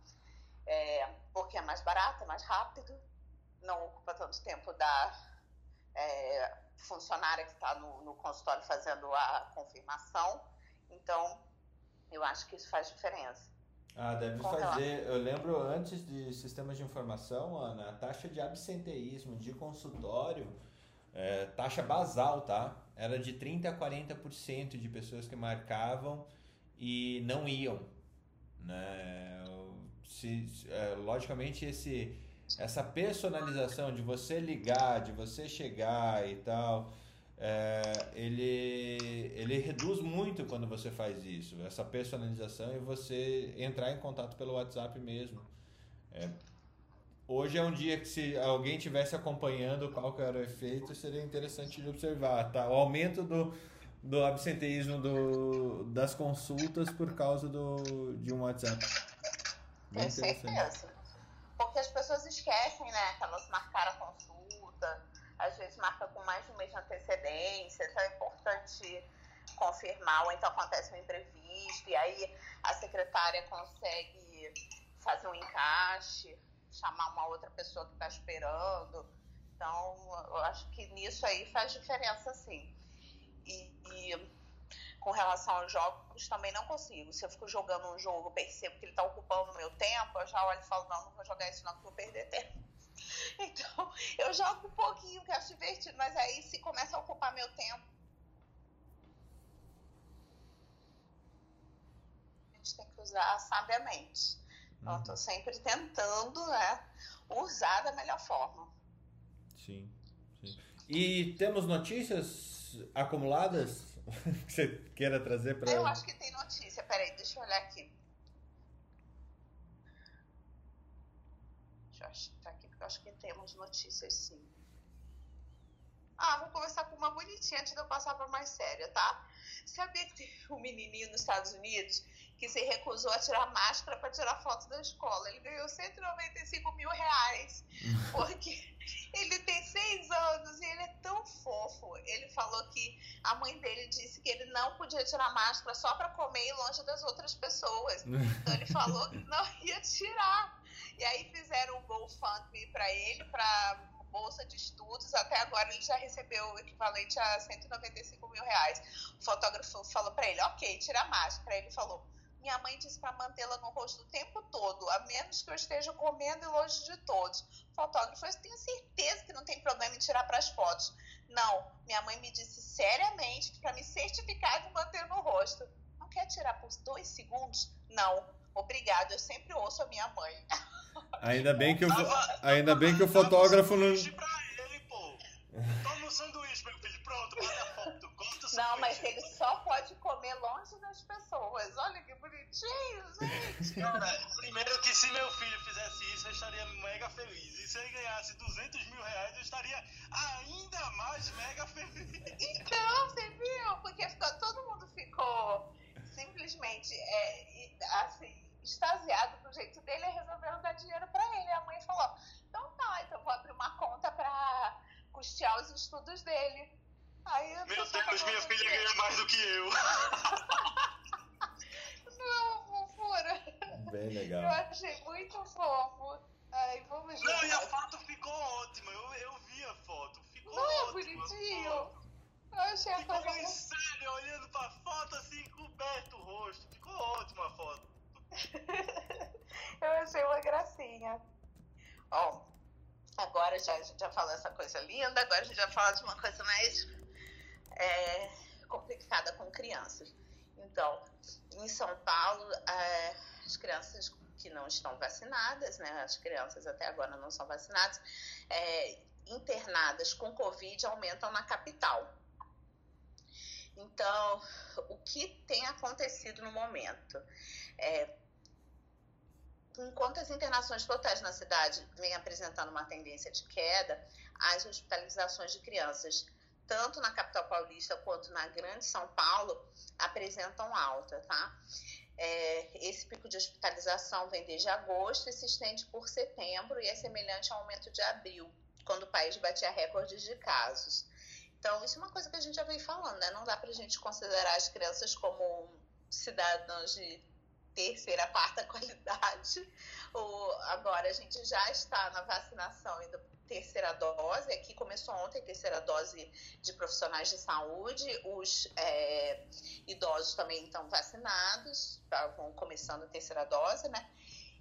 É, porque é mais barato, é mais rápido, não ocupa tanto tempo da é, funcionária que está no, no consultório fazendo a confirmação. Então, eu acho que isso faz diferença. Ah, deve Com fazer. Eu lembro antes de sistemas de informação, Ana, a taxa de absenteísmo de consultório, é, taxa basal, tá? Era de 30% a 40% de pessoas que marcavam e não iam. Né? Se, é, logicamente, esse, essa personalização de você ligar, de você chegar e tal, é, ele, ele reduz muito quando você faz isso, essa personalização e você entrar em contato pelo WhatsApp mesmo. É, hoje é um dia que se alguém tivesse acompanhando qual que era o efeito, seria interessante de observar, tá? O aumento do, do absenteísmo do, das consultas por causa do, de um WhatsApp. Bem Com certeza. Porque as pessoas esquecem, né, que elas marcaram a consulta, às vezes marca com mais de um mês de antecedência, então é importante confirmar, ou então acontece um imprevisto, e aí a secretária consegue fazer um encaixe, chamar uma outra pessoa que está esperando. Então, eu acho que nisso aí faz diferença, sim. E, e, com relação aos jogos, também não consigo. Se eu fico jogando um jogo, percebo que ele está ocupando o meu tempo, eu já olho e falo, não, não vou jogar isso não, que vou perder tempo. Então, eu jogo um pouquinho, que acho divertido, mas aí se começa a ocupar meu tempo. A gente tem que usar sabiamente. Então, eu tô sempre tentando né, usar da melhor forma. Sim, sim. E temos notícias acumuladas que você queira trazer para. Eu acho que tem notícia. Peraí, deixa eu olhar aqui. Deixa eu achar aqui, porque eu acho que temos notícias sim. Ah, vou começar com uma bonitinha antes de eu passar para mais séria, tá? Sabia que teve um menininho nos Estados Unidos que se recusou a tirar máscara para tirar foto da escola. Ele ganhou 195 mil reais, porque ele tem seis anos e ele é tão fofo. Ele falou que a mãe dele disse que ele não podia tirar máscara só para comer e longe das outras pessoas. Então ele falou que não ia tirar. E aí fizeram um GoFundMe para ele, para bolsa de estudos, até agora ele já recebeu o equivalente a 195 mil reais. O fotógrafo falou para ele, ok, tira a máscara. Ele falou, minha mãe disse para mantê-la no rosto o tempo todo, a menos que eu esteja comendo e longe de todos. Fotógrafo, eu tenho certeza que não tem problema em tirar para as fotos. Não, minha mãe me disse seriamente para me certificar de manter no rosto. Não quer tirar por dois segundos? Não, obrigado, eu sempre ouço a minha mãe. Ainda bem que o, ainda bem que o fotógrafo não. Toma um sanduíche, meu filho. Pronto, bota a foto. Corta o Não, mas sanduíche. ele só pode comer longe das pessoas. Olha que bonitinho, gente. Cara, primeiro que se meu filho fizesse isso, eu estaria mega feliz. E se ele ganhasse 200 mil reais, eu estaria ainda mais mega feliz. Então, você viu? Porque ficou, todo mundo ficou simplesmente é, assim, extasiado do jeito dele e resolveram dar dinheiro pra ele. A mãe falou: então tá, então vou abrir uma conta pra custear os estudos dele. Aí eu Meu Deus, minha filha que- ganha mais do que eu. Não, fofura. Bem Eu legal. achei muito fofo. Ai, vamos Não, e a foto ficou ótima. Eu, eu vi a foto. Ficou Não é ótima. bonitinho? Ficou- Eu achei a Ficou coisa bem muito sério, olhando pra foto assim, coberto o rosto. Ficou ótima a foto. Eu achei uma gracinha. Ó, agora já, a gente já falou essa coisa linda, agora a gente vai falar de uma coisa mais é, complicada com crianças. Então, em São Paulo, é, as crianças que não estão vacinadas, né, as crianças até agora não são vacinadas, é, internadas com Covid aumentam na capital. Então, o que tem acontecido no momento? É, enquanto as internações totais na cidade vêm apresentando uma tendência de queda, as hospitalizações de crianças tanto na capital paulista quanto na grande São Paulo, apresentam alta, tá? É, esse pico de hospitalização vem desde agosto e se estende por setembro e é semelhante ao aumento de abril, quando o país batia recordes de casos. Então, isso é uma coisa que a gente já vem falando, né? Não dá para a gente considerar as crianças como cidadãos de terceira, quarta qualidade. O, agora a gente já está na vacinação indo terceira dose. Aqui começou ontem terceira dose de profissionais de saúde. Os é, idosos também estão vacinados, tá, vão começando a terceira dose, né?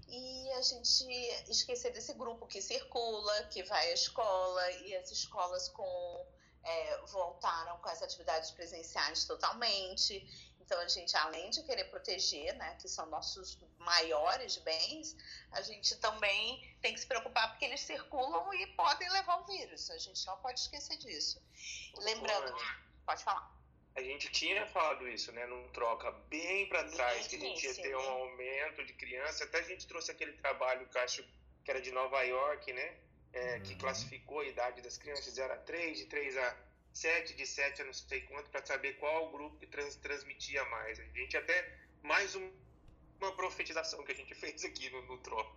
E a gente esquecer desse grupo que circula, que vai à escola, e as escolas com é, voltaram com as atividades presenciais totalmente. Então, a gente, além de querer proteger, né, que são nossos maiores bens, a gente também tem que se preocupar porque eles circulam e podem levar o vírus. A gente não pode esquecer disso. Lembrando, pode falar. A gente tinha falado isso, né, num troca bem para trás, que a gente ia ter um aumento de criança. Até a gente trouxe aquele trabalho que acho que era de Nova York, né, é, uhum. que classificou a idade das crianças de 0 a 3, de 3 a 7 de 7 a não sei quanto, para saber qual grupo que trans, transmitia mais. A gente até mais um, uma profetização que a gente fez aqui no, no TRO.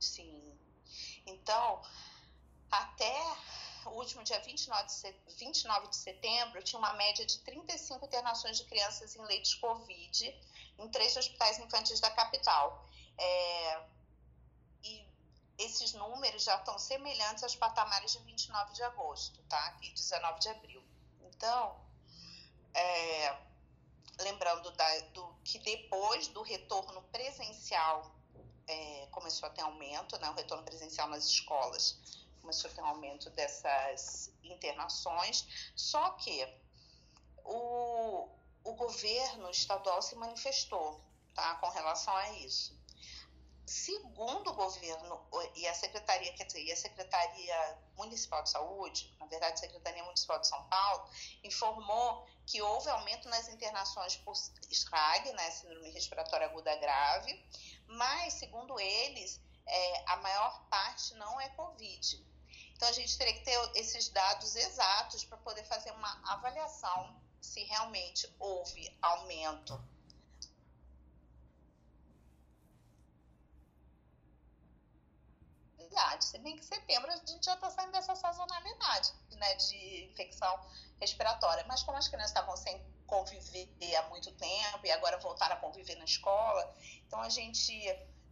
Sim. Então, até o último dia 29 de, 29 de setembro, tinha uma média de 35 internações de crianças em leitos Covid em três hospitais infantis da capital. É, esses números já estão semelhantes aos patamares de 29 de agosto, tá? E 19 de abril. Então, é, lembrando da, do, que depois do retorno presencial é, começou a ter aumento, né? O retorno presencial nas escolas começou a ter um aumento dessas internações, só que o, o governo estadual se manifestou, tá? Com relação a isso segundo o governo e a secretaria, quer dizer, e a Secretaria Municipal de Saúde, na verdade, a Secretaria Municipal de São Paulo, informou que houve aumento nas internações por SRAG, né, síndrome respiratória aguda grave, mas, segundo eles, é, a maior parte não é Covid. Então, a gente teria que ter esses dados exatos para poder fazer uma avaliação se realmente houve aumento Se bem que setembro a gente já está saindo dessa sazonalidade, né, de infecção respiratória. Mas como as crianças estavam sem conviver há muito tempo e agora voltaram a conviver na escola, então a gente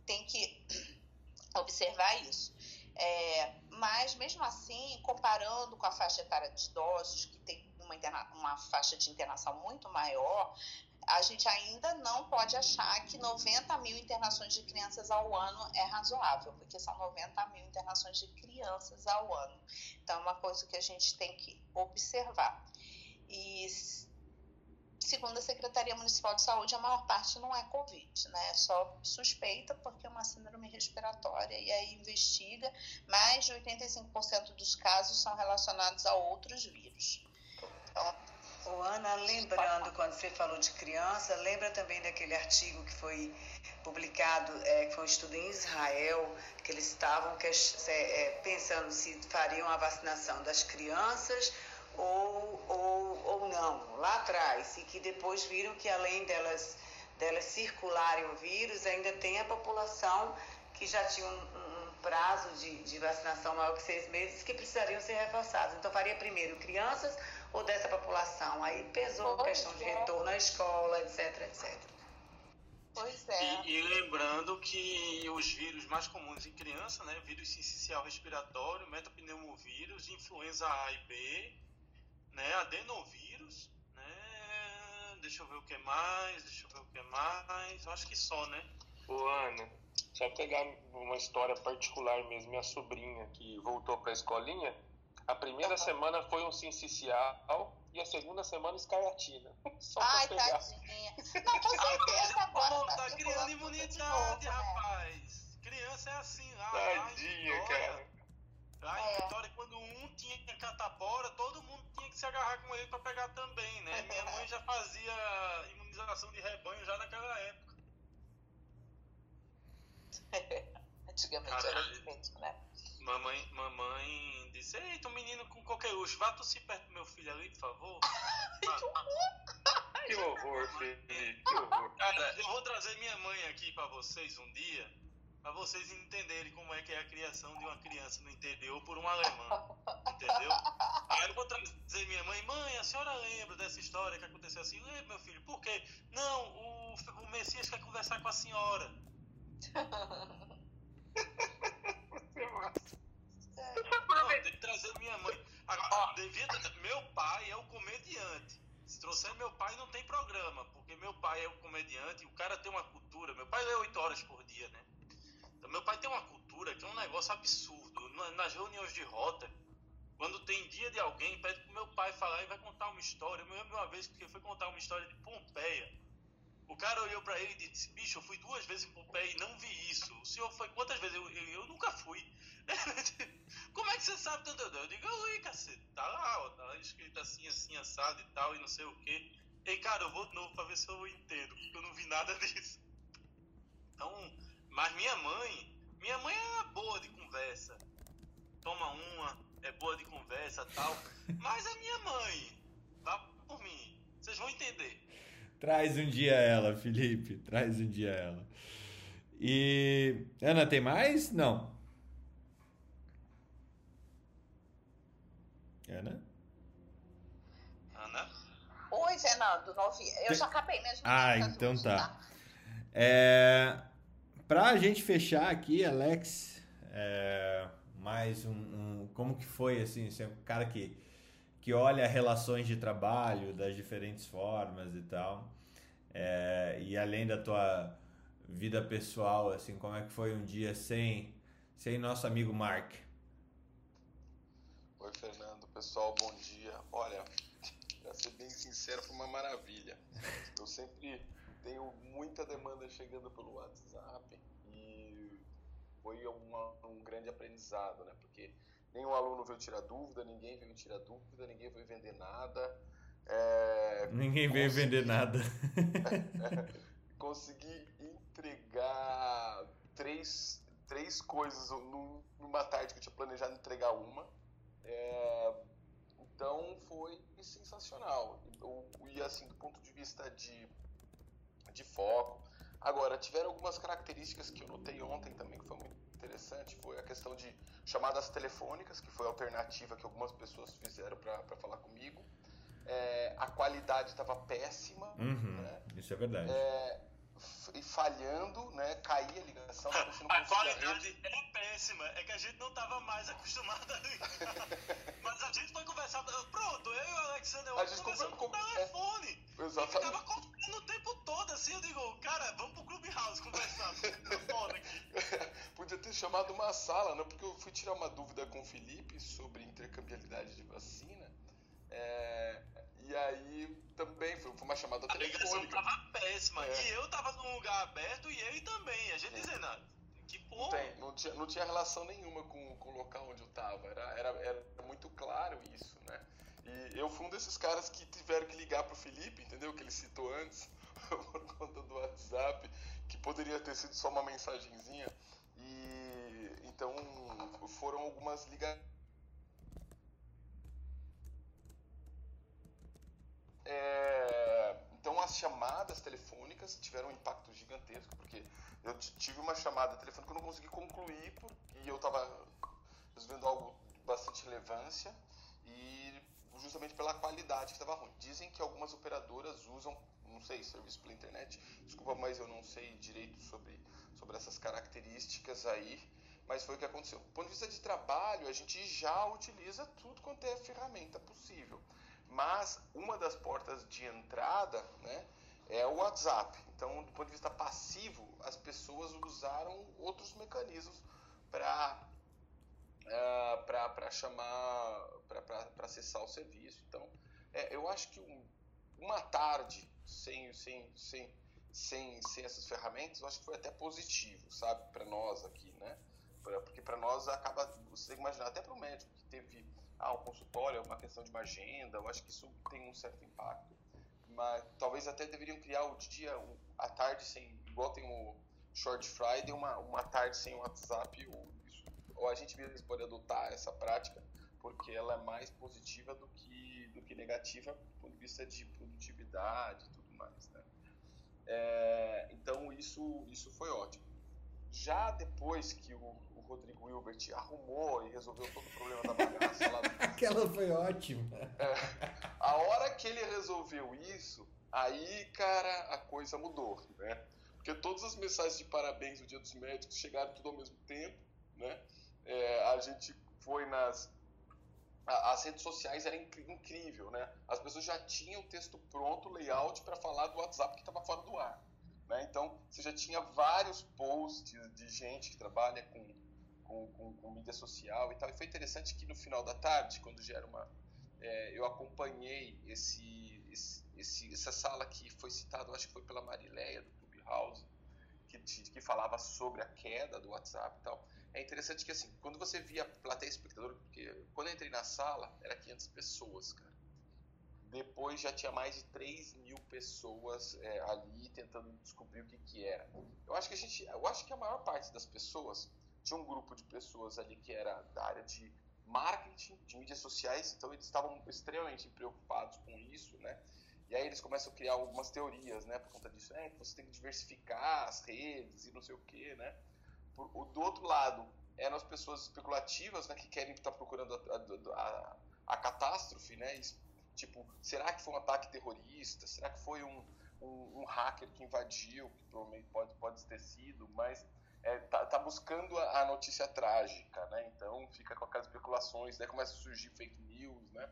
tem que observar isso. É, mas mesmo assim, comparando com a faixa etária dos idosos, que tem uma, uma faixa de internação muito maior, a gente ainda não pode achar que 90 mil internações de crianças ao ano é razoável, porque são 90 mil internações de crianças ao ano. Então, é uma coisa que a gente tem que observar. E, segundo a Secretaria Municipal de Saúde, a maior parte não é Covid, né? É só suspeita, porque é uma síndrome respiratória, e aí investiga. Mais de 85% dos casos são relacionados a outros vírus. Então, Ô, Ana, lembrando, quando você falou de criança, lembra também daquele artigo que foi publicado, é, que foi um estudo em Israel, que eles estavam que, é, pensando se fariam a vacinação das crianças ou, ou, ou não, lá atrás, e que depois viram que além delas, delas circularem o vírus, ainda tem a população que já tinha um, um prazo de, de vacinação maior que seis meses que precisariam ser reforçados. Então, faria primeiro crianças ou dessa população. Aí pesou a questão de é. retorno à escola, etc, etc. Pois é. E, e, lembrando que os vírus mais comuns em criança, né, vírus sincicial respiratório, metapneumovírus, influenza A e B, né, adenovírus, né, deixa eu ver o que mais, deixa eu ver o que mais, acho que só, né? Ô Ana, só pegar uma história particular mesmo, minha sobrinha que voltou para a escolinha, a primeira semana foi um sincicial e a segunda semana escarlatina. Só Ai, pegar. tadinha. Não, com certeza agora. tá, tá criando imunidade, novo, né? rapaz. Né? Criança é assim. Ah, Tadinha, cara. Lá em é. Vitória, quando um tinha catapora, todo mundo tinha que se agarrar com ele para pegar também, né? Minha mãe já fazia imunização de rebanho já naquela época. Antigamente Caralho. era diferente, né? Mamãe, mamãe disse, eita, um menino com qualquer luxo, vá tossir perto do meu filho ali, por favor. Que horror, Felipe, que horror. Cara, eu vou trazer minha mãe aqui pra vocês um dia, pra vocês entenderem como é que é a criação de uma criança no interior por um alemão. Entendeu? Aí eu vou trazer minha mãe, mãe, a senhora lembra dessa história que aconteceu assim? Lembra, meu filho, por quê? Não, o, o Messias quer conversar com a senhora. Não, que trazer minha mãe. Agora, meu pai é o comediante. Se trouxer meu pai, não tem programa, porque meu pai é o comediante o cara tem uma cultura. Meu pai lê 8 horas por dia, né? Então, meu pai tem uma cultura que é um negócio absurdo. Na- Nas reuniões de rota, quando tem dia de alguém, pede pro meu pai falar e vai contar uma história. Eu me lembro uma vez que foi contar uma história de Pompeia. O cara olhou pra ele e disse: Bicho, eu fui duas vezes em Pompeia e não vi isso. O senhor foi quantas vezes? Eu, eu, eu nunca fui. Como é que você sabe tanto? Eu digo: Eu li, cacete. Tá lá, ó, tá lá escrito assim, assim, assado e tal, e não sei o quê. E cara, eu vou de novo pra ver se eu entendo, porque eu não vi nada disso. Então, mas minha mãe, minha mãe é boa de conversa. Toma uma, é boa de conversa tal. Mas a minha mãe, tá por mim. Vocês vão entender. Traz um dia ela, Felipe. Traz um dia ela. E. Ana, tem mais? Não. Ana? Ana? Oi, Fernando, novinha. Eu Tem- já acabei mesmo. Ah, Tá então tudo, tá. É, pra gente fechar aqui, Alex, é, mais um, um- Como que foi, assim, você é um cara que, que olha relações de trabalho das diferentes formas e tal. É, e além da tua vida pessoal, assim, como é que foi um dia sem, sem nosso amigo Mark? Oi, Fernando. Pessoal, bom dia. Olha, pra ser bem sincero, foi uma maravilha. Eu sempre tenho muita demanda chegando pelo WhatsApp e foi uma- um grande aprendizado, né? Porque nenhum aluno veio tirar dúvida, ninguém veio tirar dúvida, ninguém veio vender nada. É, Ninguém veio consegui- vender nada. consegui entregar três, três coisas num- numa tarde que eu tinha planejado entregar uma. É, então foi sensacional. E assim, do ponto de vista de, de foco. Agora, tiveram algumas características que eu notei ontem também, que foi muito interessante. Foi a questão de chamadas telefônicas, que foi a alternativa que algumas pessoas fizeram para falar comigo. É, a qualidade estava péssima. Uhum, né? isso é verdade. É, e falhando, né? Caía a ligação, você não A qualidade é péssima, é que a gente não tava mais acostumado a ligar. Mas a gente foi conversar. Pronto, eu e o Alexander A gente conversamos conver- por con- telefone. E Exatamente. ficava conversando o tempo todo assim. Eu digo, cara, vamos pro Clubhouse conversar. tá foda aqui. Podia ter chamado uma sala, né? Porque eu fui tirar uma dúvida com o Felipe sobre intercambiabilidade de vacina. É, e aí também foi, uma chamada A ligação telefônica. tava péssima. É. E eu tava num lugar aberto e ele também. A gente dizendo, ah, que Não, porra. tem, não, tinha, não tinha relação nenhuma com, com o local onde eu tava. Era, era, era muito claro isso, né? E eu fui um desses caras que tiveram que ligar pro Felipe, entendeu? Que ele citou antes, por conta do WhatsApp, que poderia ter sido só uma mensagenzinha. E então foram algumas ligações. É, então as chamadas telefônicas tiveram um impacto gigantesco, porque eu tive uma chamada telefônica que eu não consegui concluir porque eu estava resolvendo algo de bastante relevância e justamente pela qualidade que estava ruim. Dizem que algumas operadoras usam, não sei, serviço pela internet, desculpa, mas eu não sei direito sobre, sobre essas características aí, mas foi o que aconteceu. Do ponto de vista de trabalho, a gente já utiliza tudo quanto é ferramenta possível. Mas uma das portas de entrada né, é o WhatsApp. Então, do ponto de vista passivo, as pessoas usaram outros mecanismos para para chamar, para acessar o serviço. Então, é, eu acho que um- uma tarde sem, sem, sem, sem, sem essas ferramentas, eu acho que foi até positivo, sabe, para nós aqui, né? Porque para nós acaba, você tem que imaginar, até para o médico que teve ah, um consultório, uma questão de uma agenda, eu acho que isso tem um certo impacto. Mas talvez até deveriam criar o dia, a tarde sem, igual tem o Short Friday, uma, uma tarde sem WhatsApp, ou isso, ou a gente mesmo pode adotar essa prática, porque ela é mais positiva do que, do que negativa do ponto de vista de produtividade e tudo mais, né? É, então isso, isso foi ótimo. Já depois que o, o Rodrigo Hilbert arrumou e resolveu todo o problema da bagaça lá do Aquela foi ótima. a hora que ele resolveu isso, aí, cara, a coisa mudou, né? Porque todas as mensagens de parabéns no Dia dos Médicos chegaram tudo ao mesmo tempo, né? É, a gente foi nas as redes sociais era inc- incrível, né? As pessoas já tinham o texto pronto, layout para falar do WhatsApp que estava fora do ar, né? Então você já tinha vários posts de gente que trabalha com, com, com, com mídia social e tal. E foi interessante que no final da tarde, quando já era uma, é, eu acompanhei esse, esse, essa sala que foi citada, acho que foi pela Marileia do Clubhouse, que, que falava sobre a queda do WhatsApp e tal. É interessante que, assim, quando você via plateia espectador, porque quando eu entrei na sala, era 500 pessoas, cara. Depois já tinha mais de 3 mil pessoas é, ali tentando descobrir o que que era. Eu acho que a gente, eu acho que a maior parte das pessoas tinha um grupo de pessoas ali que era da área de marketing, de mídias sociais, então eles estavam extremamente preocupados com isso, né? E aí eles começam a criar algumas teorias, né, por conta disso. É, que você tem que diversificar as redes e não sei o quê, né? O, do outro lado, eram as pessoas especulativas, né, que querem estar procurando a, a, a, catástrofe, né? es- Tipo, será que foi um ataque terrorista? Será que foi um, um, um hacker que invadiu? Que provavelmente pode, pode ter sido, mas é, tá, tá buscando a, a notícia trágica, né? Então fica com aquelas especulações, daí começa a surgir fake news, né?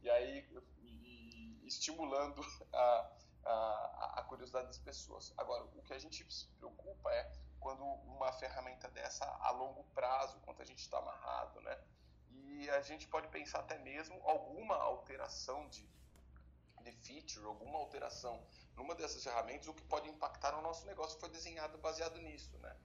E aí e- e estimulando a, a, a curiosidade das pessoas. Agora, o que a gente se preocupa é quando uma ferramenta dessa a longo prazo, quanto a gente está amarrado, né? E a gente pode pensar até mesmo alguma alteração de, de feature, alguma alteração numa dessas ferramentas, o que pode impactar no nosso negócio foi desenhado baseado nisso, né?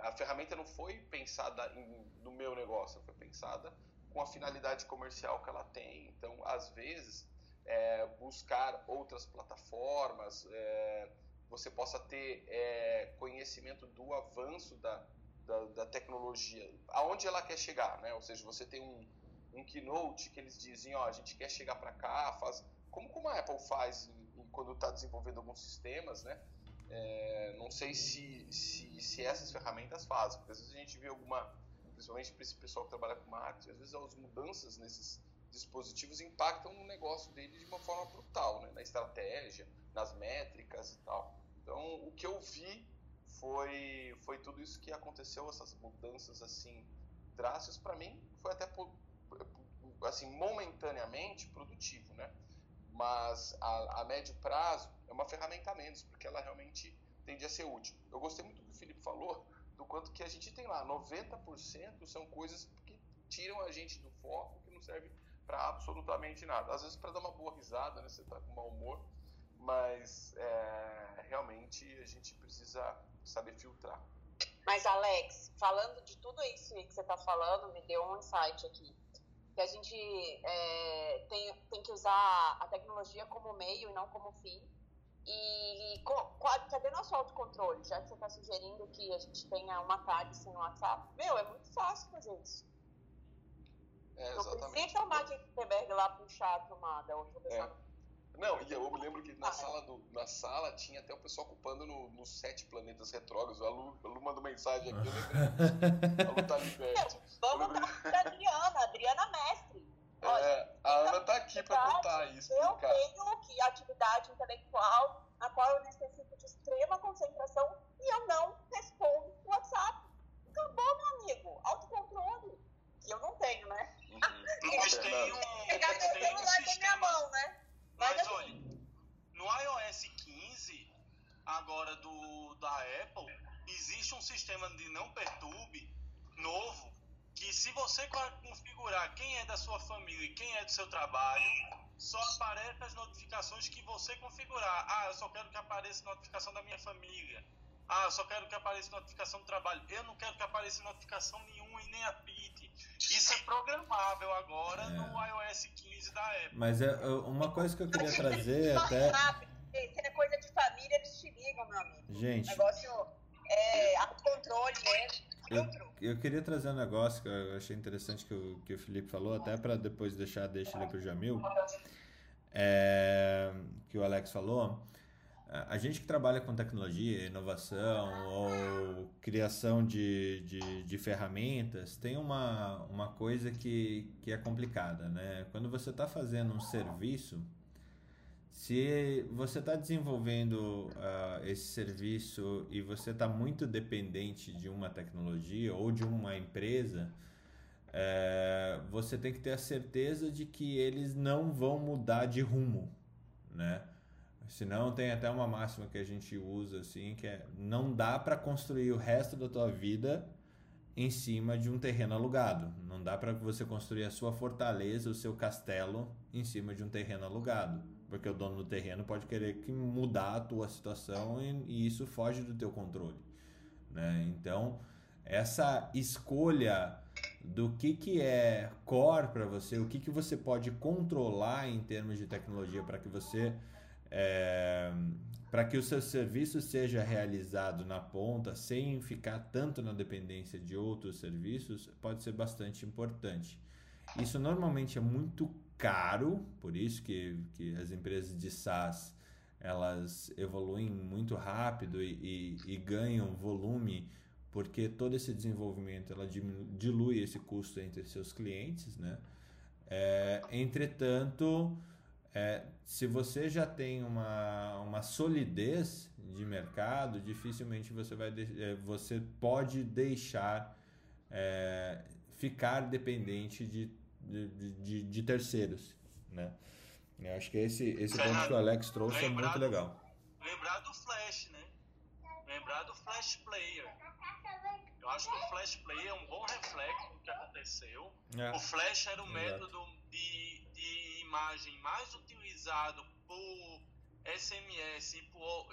A ferramenta não foi pensada em- no meu negócio, foi pensada com a finalidade comercial que ela tem. Então, às vezes, é, buscar outras plataformas, é, você possa ter é, conhecimento do avanço da, da, da tecnologia, aonde ela quer chegar, né? Ou seja, você tem um, um keynote que eles dizem, ó, a gente quer chegar para cá, faz como, como a Apple faz em- em- quando está desenvolvendo alguns sistemas, né? É, não sei se, se, se essas ferramentas fazem, porque às vezes a gente vê alguma, principalmente para esse pessoal que trabalha com marketing, às vezes as mudanças nesses dispositivos impactam o negócio dele de uma forma brutal, né? na estratégia, nas métricas e tal. Então, o que eu vi foi, foi tudo isso que aconteceu, essas mudanças assim drásticas, para mim foi até assim momentaneamente produtivo, né? Mas a, a médio prazo é uma ferramenta a menos, porque ela realmente tende a ser útil. Eu gostei muito do que o Felipe falou, do quanto que a gente tem lá, 90% são coisas que tiram a gente do foco, que não serve para absolutamente nada. Às vezes para dar uma boa risada, né? Você tá com mau humor, mas é, realmente a gente precisa saber filtrar. Mas, Alex, falando de tudo isso que você está falando, me deu um insight aqui. Que a gente é, tem, tem que usar a tecnologia como meio e não como fim. E co- qual- cadê nosso autocontrole? Já que você está sugerindo que a gente tenha uma privacy no WhatsApp, meu, é muito fácil fazer isso. É, Não exatamente. precisa o Mark Zuckerberg lá puxar a tomada. Outra pessoa É. Não, e eu me lembro que na sala, do, na sala tinha até o pessoal ocupando no- nos sete planetas retrógrados. A Lu, a Lu mandou mensagem aqui, eu lembrei. A Lu tá liberta. Vamos dar pra Adriana, Adriana Mestre. É, a Ana tá aqui pra contar isso. Eu explicar. tenho que atividade intelectual na qual eu necessito de extrema concentração e eu não respondo o WhatsApp. Acabou, meu amigo. Autocontrole. Que eu não tenho, né? Mas tem um. Pegar meu celular da minha mão, né? Mas Mas assim, olha, no iOS 15, agora do da Apple, existe um sistema de não perturbe novo que se você configurar quem é da sua família e quem é do seu trabalho, só aparece as notificações que você configurar. Ah, eu só quero que apareça notificação da minha família. Ah, eu só quero que apareça notificação do trabalho. Eu não quero que apareça notificação nenhuma e nem apite. Isso é programável agora É. no iOS 15 da Apple. Mas é, é, uma coisa que eu queria trazer até. rápido. Se é coisa de família, eles te ligam, meu amigo. O Gente, negócio é autocontrole mesmo. eu, Filtro. eu queria trazer um negócio que eu achei interessante que o, que o Felipe falou, até para depois deixar, deixa ele para o Jamil, é, que o Alex falou. A gente que trabalha com tecnologia, inovação ou criação de, de, de ferramentas, tem uma, uma coisa que, que é complicada, né? Quando você está fazendo um serviço, se você está desenvolvendo uh, esse serviço e você está muito dependente de uma tecnologia ou de uma empresa, é, você tem que ter a certeza de que eles não vão mudar de rumo, né? Senão tem até uma máxima que a gente usa assim, que é não dá para construir o resto da tua vida em cima de um terreno alugado. Não dá para você construir a sua fortaleza, o seu castelo em cima de um terreno alugado, porque o dono do terreno pode querer que mudar a tua situação e, e isso foge do teu controle, né? Então, essa escolha do que, que é core para você, o que, que você pode controlar em termos de tecnologia para que você é, para que o seu serviço seja realizado na ponta sem ficar tanto na dependência de outros serviços pode ser bastante importante. Isso normalmente é muito caro, por isso que, que as empresas de SaaS elas evoluem muito rápido e, e, e ganham volume porque todo esse desenvolvimento ela dilui esse custo entre seus clientes, né? É, entretanto, é, se você já tem uma, uma solidez de mercado, dificilmente você vai é, você pode deixar é, ficar dependente de, de, de, de, terceiros, né? Eu acho que esse, esse ponto que o Alex trouxe é muito legal. Lembrar do Flash, né? Lembrar do Flash Player eu acho que o Flash Play é um bom reflexo do que aconteceu. É. O Flash era o Exato. método de, de imagem mais utilizado por SMS e por,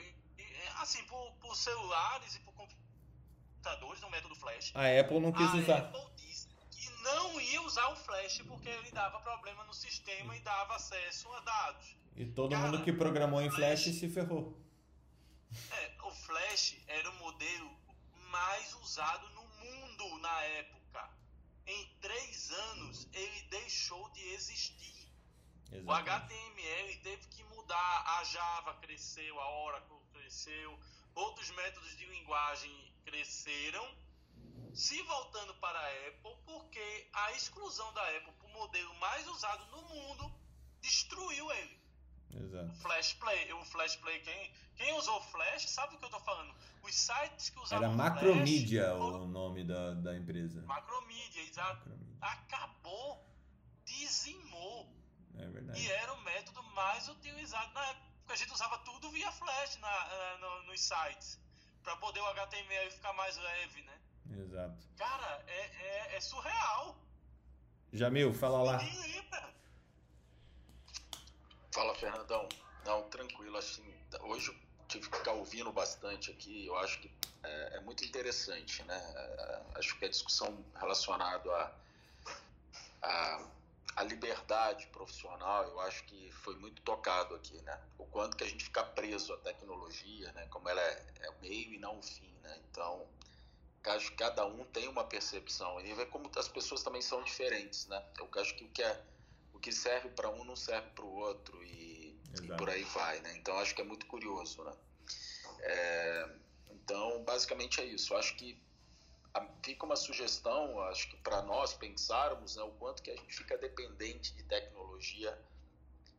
assim, por, por celulares e por computadores no método Flash. A Apple não quis a usar. Apple disse que não ia usar o Flash porque ele dava problema no sistema e dava acesso a dados. E todo Cara, mundo que programou em Flash, Flash se ferrou. É, o Flash era o modelo mais usado no mundo na época. Em três anos, ele deixou de existir. Exatamente. O HTML teve que mudar, a Java cresceu, a Oracle cresceu, outros métodos de linguagem cresceram, se voltando para a Apple, porque a exclusão da Apple para o modelo mais usado no mundo destruiu ele. Exato. O Flash Play, o Flash Play, quem, quem usou Flash sabe do que eu tô falando. Os sites que usavam Era Macromedia Flash, o nome da, da empresa. Macromedia, exato. Macromedia. Acabou, dizimou. É verdade. E era o método mais utilizado na época. A gente usava tudo via Flash na, na no, nos sites. para poder o HTML ficar mais leve, né? Exato. Cara, é, é, é surreal. Jamil, fala lá. Fala, Fernandão. Não, tranquilo, assim, hoje eu tive que ficar ouvindo bastante aqui, eu acho que é, é muito interessante, né? É, acho que a discussão relacionada a, a, a, liberdade profissional, eu acho que foi muito tocado aqui, né? O quanto que a gente fica preso à tecnologia, né? Como ela é, é o meio e não o fim, né? Então, acho que cada um tem uma percepção e ver como as pessoas também são diferentes, né? Eu acho que o que é o que serve para um não serve para o outro e, e, por aí vai, né? Então acho que é muito curioso, né? É, então basicamente é isso. Acho que fica uma sugestão, acho que para nós pensarmos né, o quanto que a gente fica dependente de tecnologia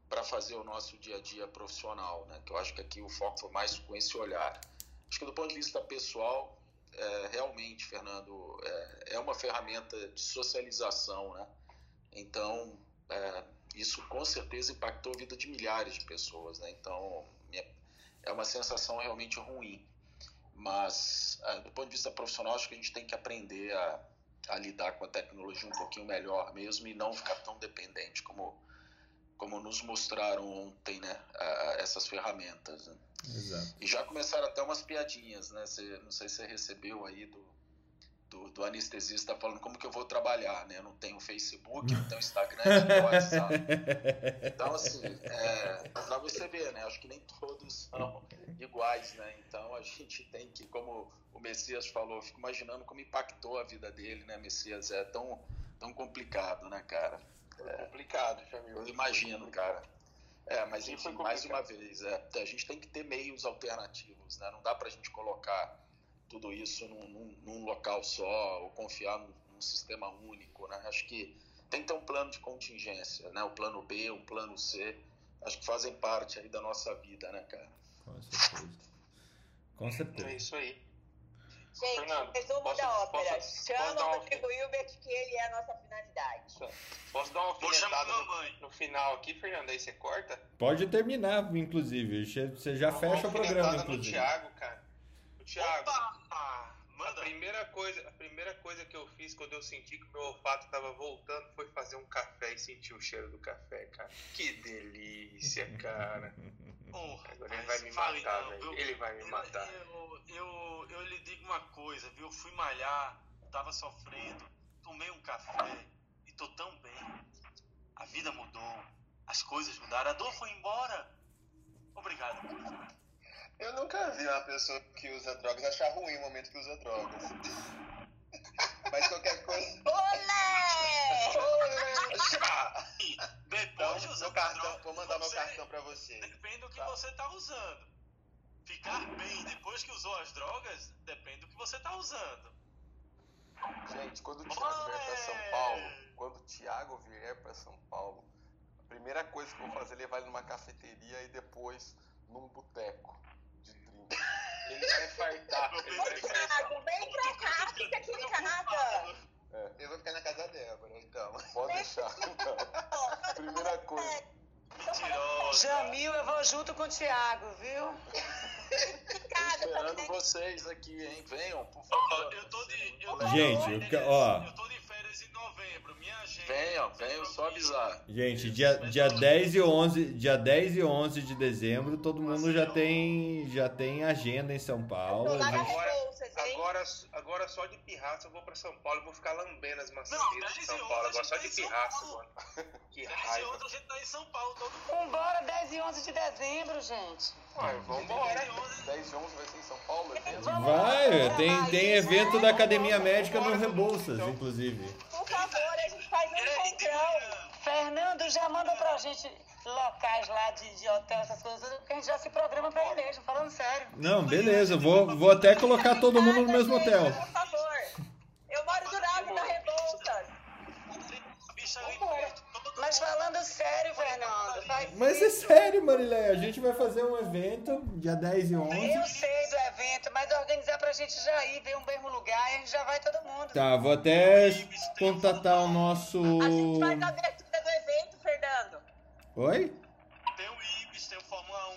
para fazer o nosso dia a dia profissional, né? Que eu acho que aqui o foco foi mais com esse olhar. Acho que do ponto de vista pessoal, é, realmente, Fernando, é, é uma ferramenta de socialização, né? Então, é, isso com certeza impactou a vida de milhares de pessoas, né? Então é uma sensação realmente ruim. Mas é, do ponto de vista profissional, acho que a gente tem que aprender a, a lidar com a tecnologia um pouquinho melhor mesmo e não ficar tão dependente como como nos mostraram ontem, né? essas ferramentas. Né? Exato. E já começaram até umas piadinhas, né? Você, não sei se você recebeu aí do do, do anestesista falando como que eu vou trabalhar, né? Eu não tenho Facebook, não tenho Instagram, não tenho WhatsApp. Então, assim, é, pra você ver, né? Acho que nem todos são iguais, né? Então a gente tem que, como o Messias falou, eu fico imaginando como impactou a vida dele, né, Messias? É tão, tão complicado, né, cara? É complicado, Jamil. Eu imagino, cara. É, mas enfim, mais uma vez, é, a gente tem que ter meios alternativos, né? Não dá pra gente colocar tudo isso num, num, num local só ou confiar num, num, sistema único, né? Acho que tem que ter um plano de contingência, né? O plano B, o plano C, acho que fazem parte aí da nossa vida, né, cara? Com certeza. Com certeza. É isso aí. Gente, Fernando, resumo posso, da ópera. Posso, Chama posso o Rodrigo Hilbert que ele é a nossa finalidade. Posso dar uma alfinetada no, no final aqui, Fernando? Aí você corta? Pode terminar, inclusive. Você já fecha o programa, inclusive. no Thiago, cara. Thiago. Opa! A primeira, coisa, a primeira coisa que eu fiz quando eu senti que meu olfato estava voltando foi fazer um café e sentir o cheiro do café, cara. Que delícia, cara. Porra, Agora ele vai me matar, velho. Ele vai me matar. Eu, eu, eu, lhe digo uma coisa, viu? Eu fui malhar, tava sofrendo, tomei um café e tô tão bem. A vida mudou, as coisas mudaram, a dor foi embora. Obrigado. Eu nunca vi uma pessoa que usa drogas achar ruim o momento que usa drogas. Mas qualquer coisa. Olé! Olé! Depois de usar meu cartão, vou mandar você- meu cartão pra você. Depende do que Tá. você tá usando. Ficar bem depois que usou as drogas, depende do que você tá usando. Gente, quando o Thiago vier pra São Paulo, quando o Thiago vier pra São Paulo, a primeira coisa que eu vou fazer é levar ele numa cafeteria e depois num boteco. Ele vai fartar. Ô. Thiago, vem pra cá, fica aqui em casa. Eu vou ficar na casa da Débora, então. Pode deixar, então. Primeira coisa. Mentirosa. Jamil, eu vou junto com o Thiago, viu? Casa, Esperando vocês aqui, hein? Venham, por favor. Eu tô de. Eu tô Gente, de eu ó. Eu tô de novembro. Minha agenda. Venham, venham só avisar. Gente, dia, dia 10 e 11, dia 10 e 11 de dezembro, todo mundo já tem já tem agenda em São Paulo. Tô A lá nas gente- bolsas, hein? Agora, agora só de pirraça eu vou pra São Paulo e vou ficar lambendo as maçãs de 10 São Paulo. 11 Agora só de gente tá pirraça, Paulo. mano. Que 10 e raiva. outra a gente tá em São Paulo todo mundo. Vambora, 10 e 11 de dezembro, gente. Ué, vambora. 10 e 11. 10 e 11 vai ser em São Paulo, evento? Vai, tem, tem evento da Academia Médica no Rebouças, Então. inclusive. Por favor, a gente faz um E aí, de encontrão. manhã. Fernando, já manda pra gente locais lá de, de hotel, essas coisas, porque a gente já se programa pra ir mesmo, falando sério. Não, beleza, vou, vou até colocar todo mundo no mesmo hotel. Por favor. Eu moro do lado da Rebouças. A bicha ali Vambora. perto, todo Mas falando sério, Fernando, faz Mas é sério, Marilé, a gente vai fazer um evento dia 10 e 11. Eu sei do evento, mas organizar pra gente já ir, ver um mesmo lugar e a gente já vai todo mundo. Tá, vou até contatar o nosso. A gente faz abertura. Oi? Tem o Ibis, tem o Fórmula 1.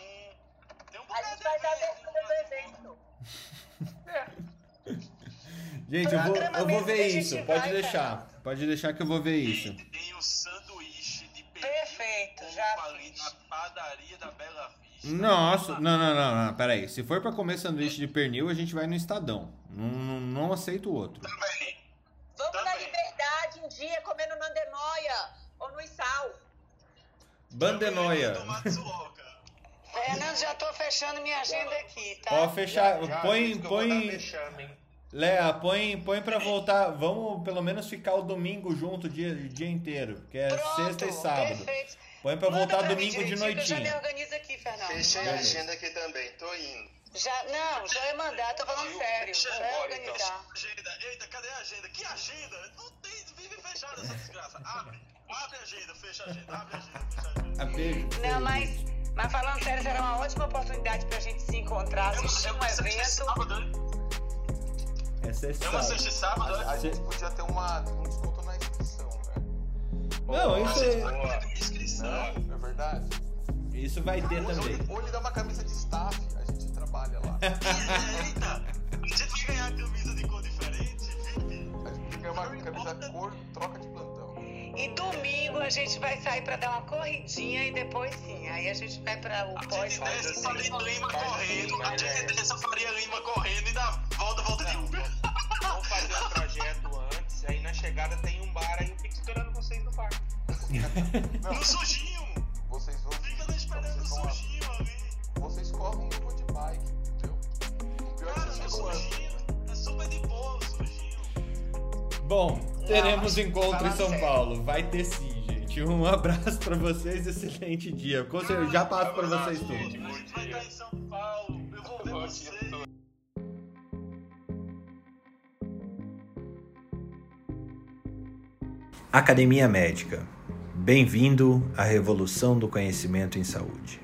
Tem um A gente a evento, abertura do evento. Gente, eu vou, eu vou ver isso, vai, pode deixar. Pode deixar que eu vou ver isso. Tem, tem o sanduíche de pernil Perfeito, já ali fiz. na padaria da Bela Vista. Nossa, não, não, não, não, peraí. Se for pra comer sanduíche de pernil, a gente vai no Estadão. Não, não, não aceito o outro. Também. Vamos na Também. liberdade um dia comendo no Andemoia ou no Isal. Bandenoia. Fernando, já tô fechando minha agenda aqui, tá? Pode fechar. Já Põe, dar põe. hein? Léa, põe, põe pra voltar. Vamos pelo menos ficar o domingo junto o dia, o dia inteiro. Que é Pronto, sexta e sábado. Perfeito. Põe pra Manda voltar pra domingo de que Eu já me noitinha. organizo aqui, Fernando. Fechei a agenda aqui também, tô indo. Já, não, já ia mandar, tô falando sério. Já ia então. organizar. Agenda. Eita, cadê a agenda? Que agenda? Não tem, vive fechada essa desgraça. Abre. Abre a agenda, fecha a agenda. Abre a agenda, fecha a agenda. Beijo. Não, mas, mas falando sério, será uma ótima oportunidade pra gente se encontrar, assistir um sexta evento. sábado, né? Essa é É uma sexta sábado? A gente podia ter uma, um desconto na inscrição, né? Não, isso, é-. Inscrição. Não, é verdade. isso vai ter também. ou ele dá uma camisa de staff, a gente trabalha lá. Eita! A gente vai ganhar a camisa de cor diferente, Vicky. A gente ganha uma camisa cor, troca de plantão. E domingo a gente vai sair para dar uma corridinha e depois sim. Aí a gente vai para o pós A gente Faria Lima correndo, a gente é. desce a Faria Lima correndo e dá volta, volta de Uber. Vamos fazer um projeto antes, aí na chegada tem um bar, aí eu fico esperando vocês no bar. Não. No sujinho! Vocês vão. Fica lá esperando o sujinho, ali. Vocês correm e eu vou de bike, entendeu? É Cara, é sujinho, é super de boa o sujinho. Bom, teremos encontro em São sério. Paulo. Vai ter sim, gente. Um abraço pra vocês, excelente dia. Com certeza, já passo pra vocês Gente, tudo. A gente vai estar em São Paulo. Eu vou ver Bom você. dia a todos. Academia Médica. Bem-vindo à revolução do conhecimento em saúde.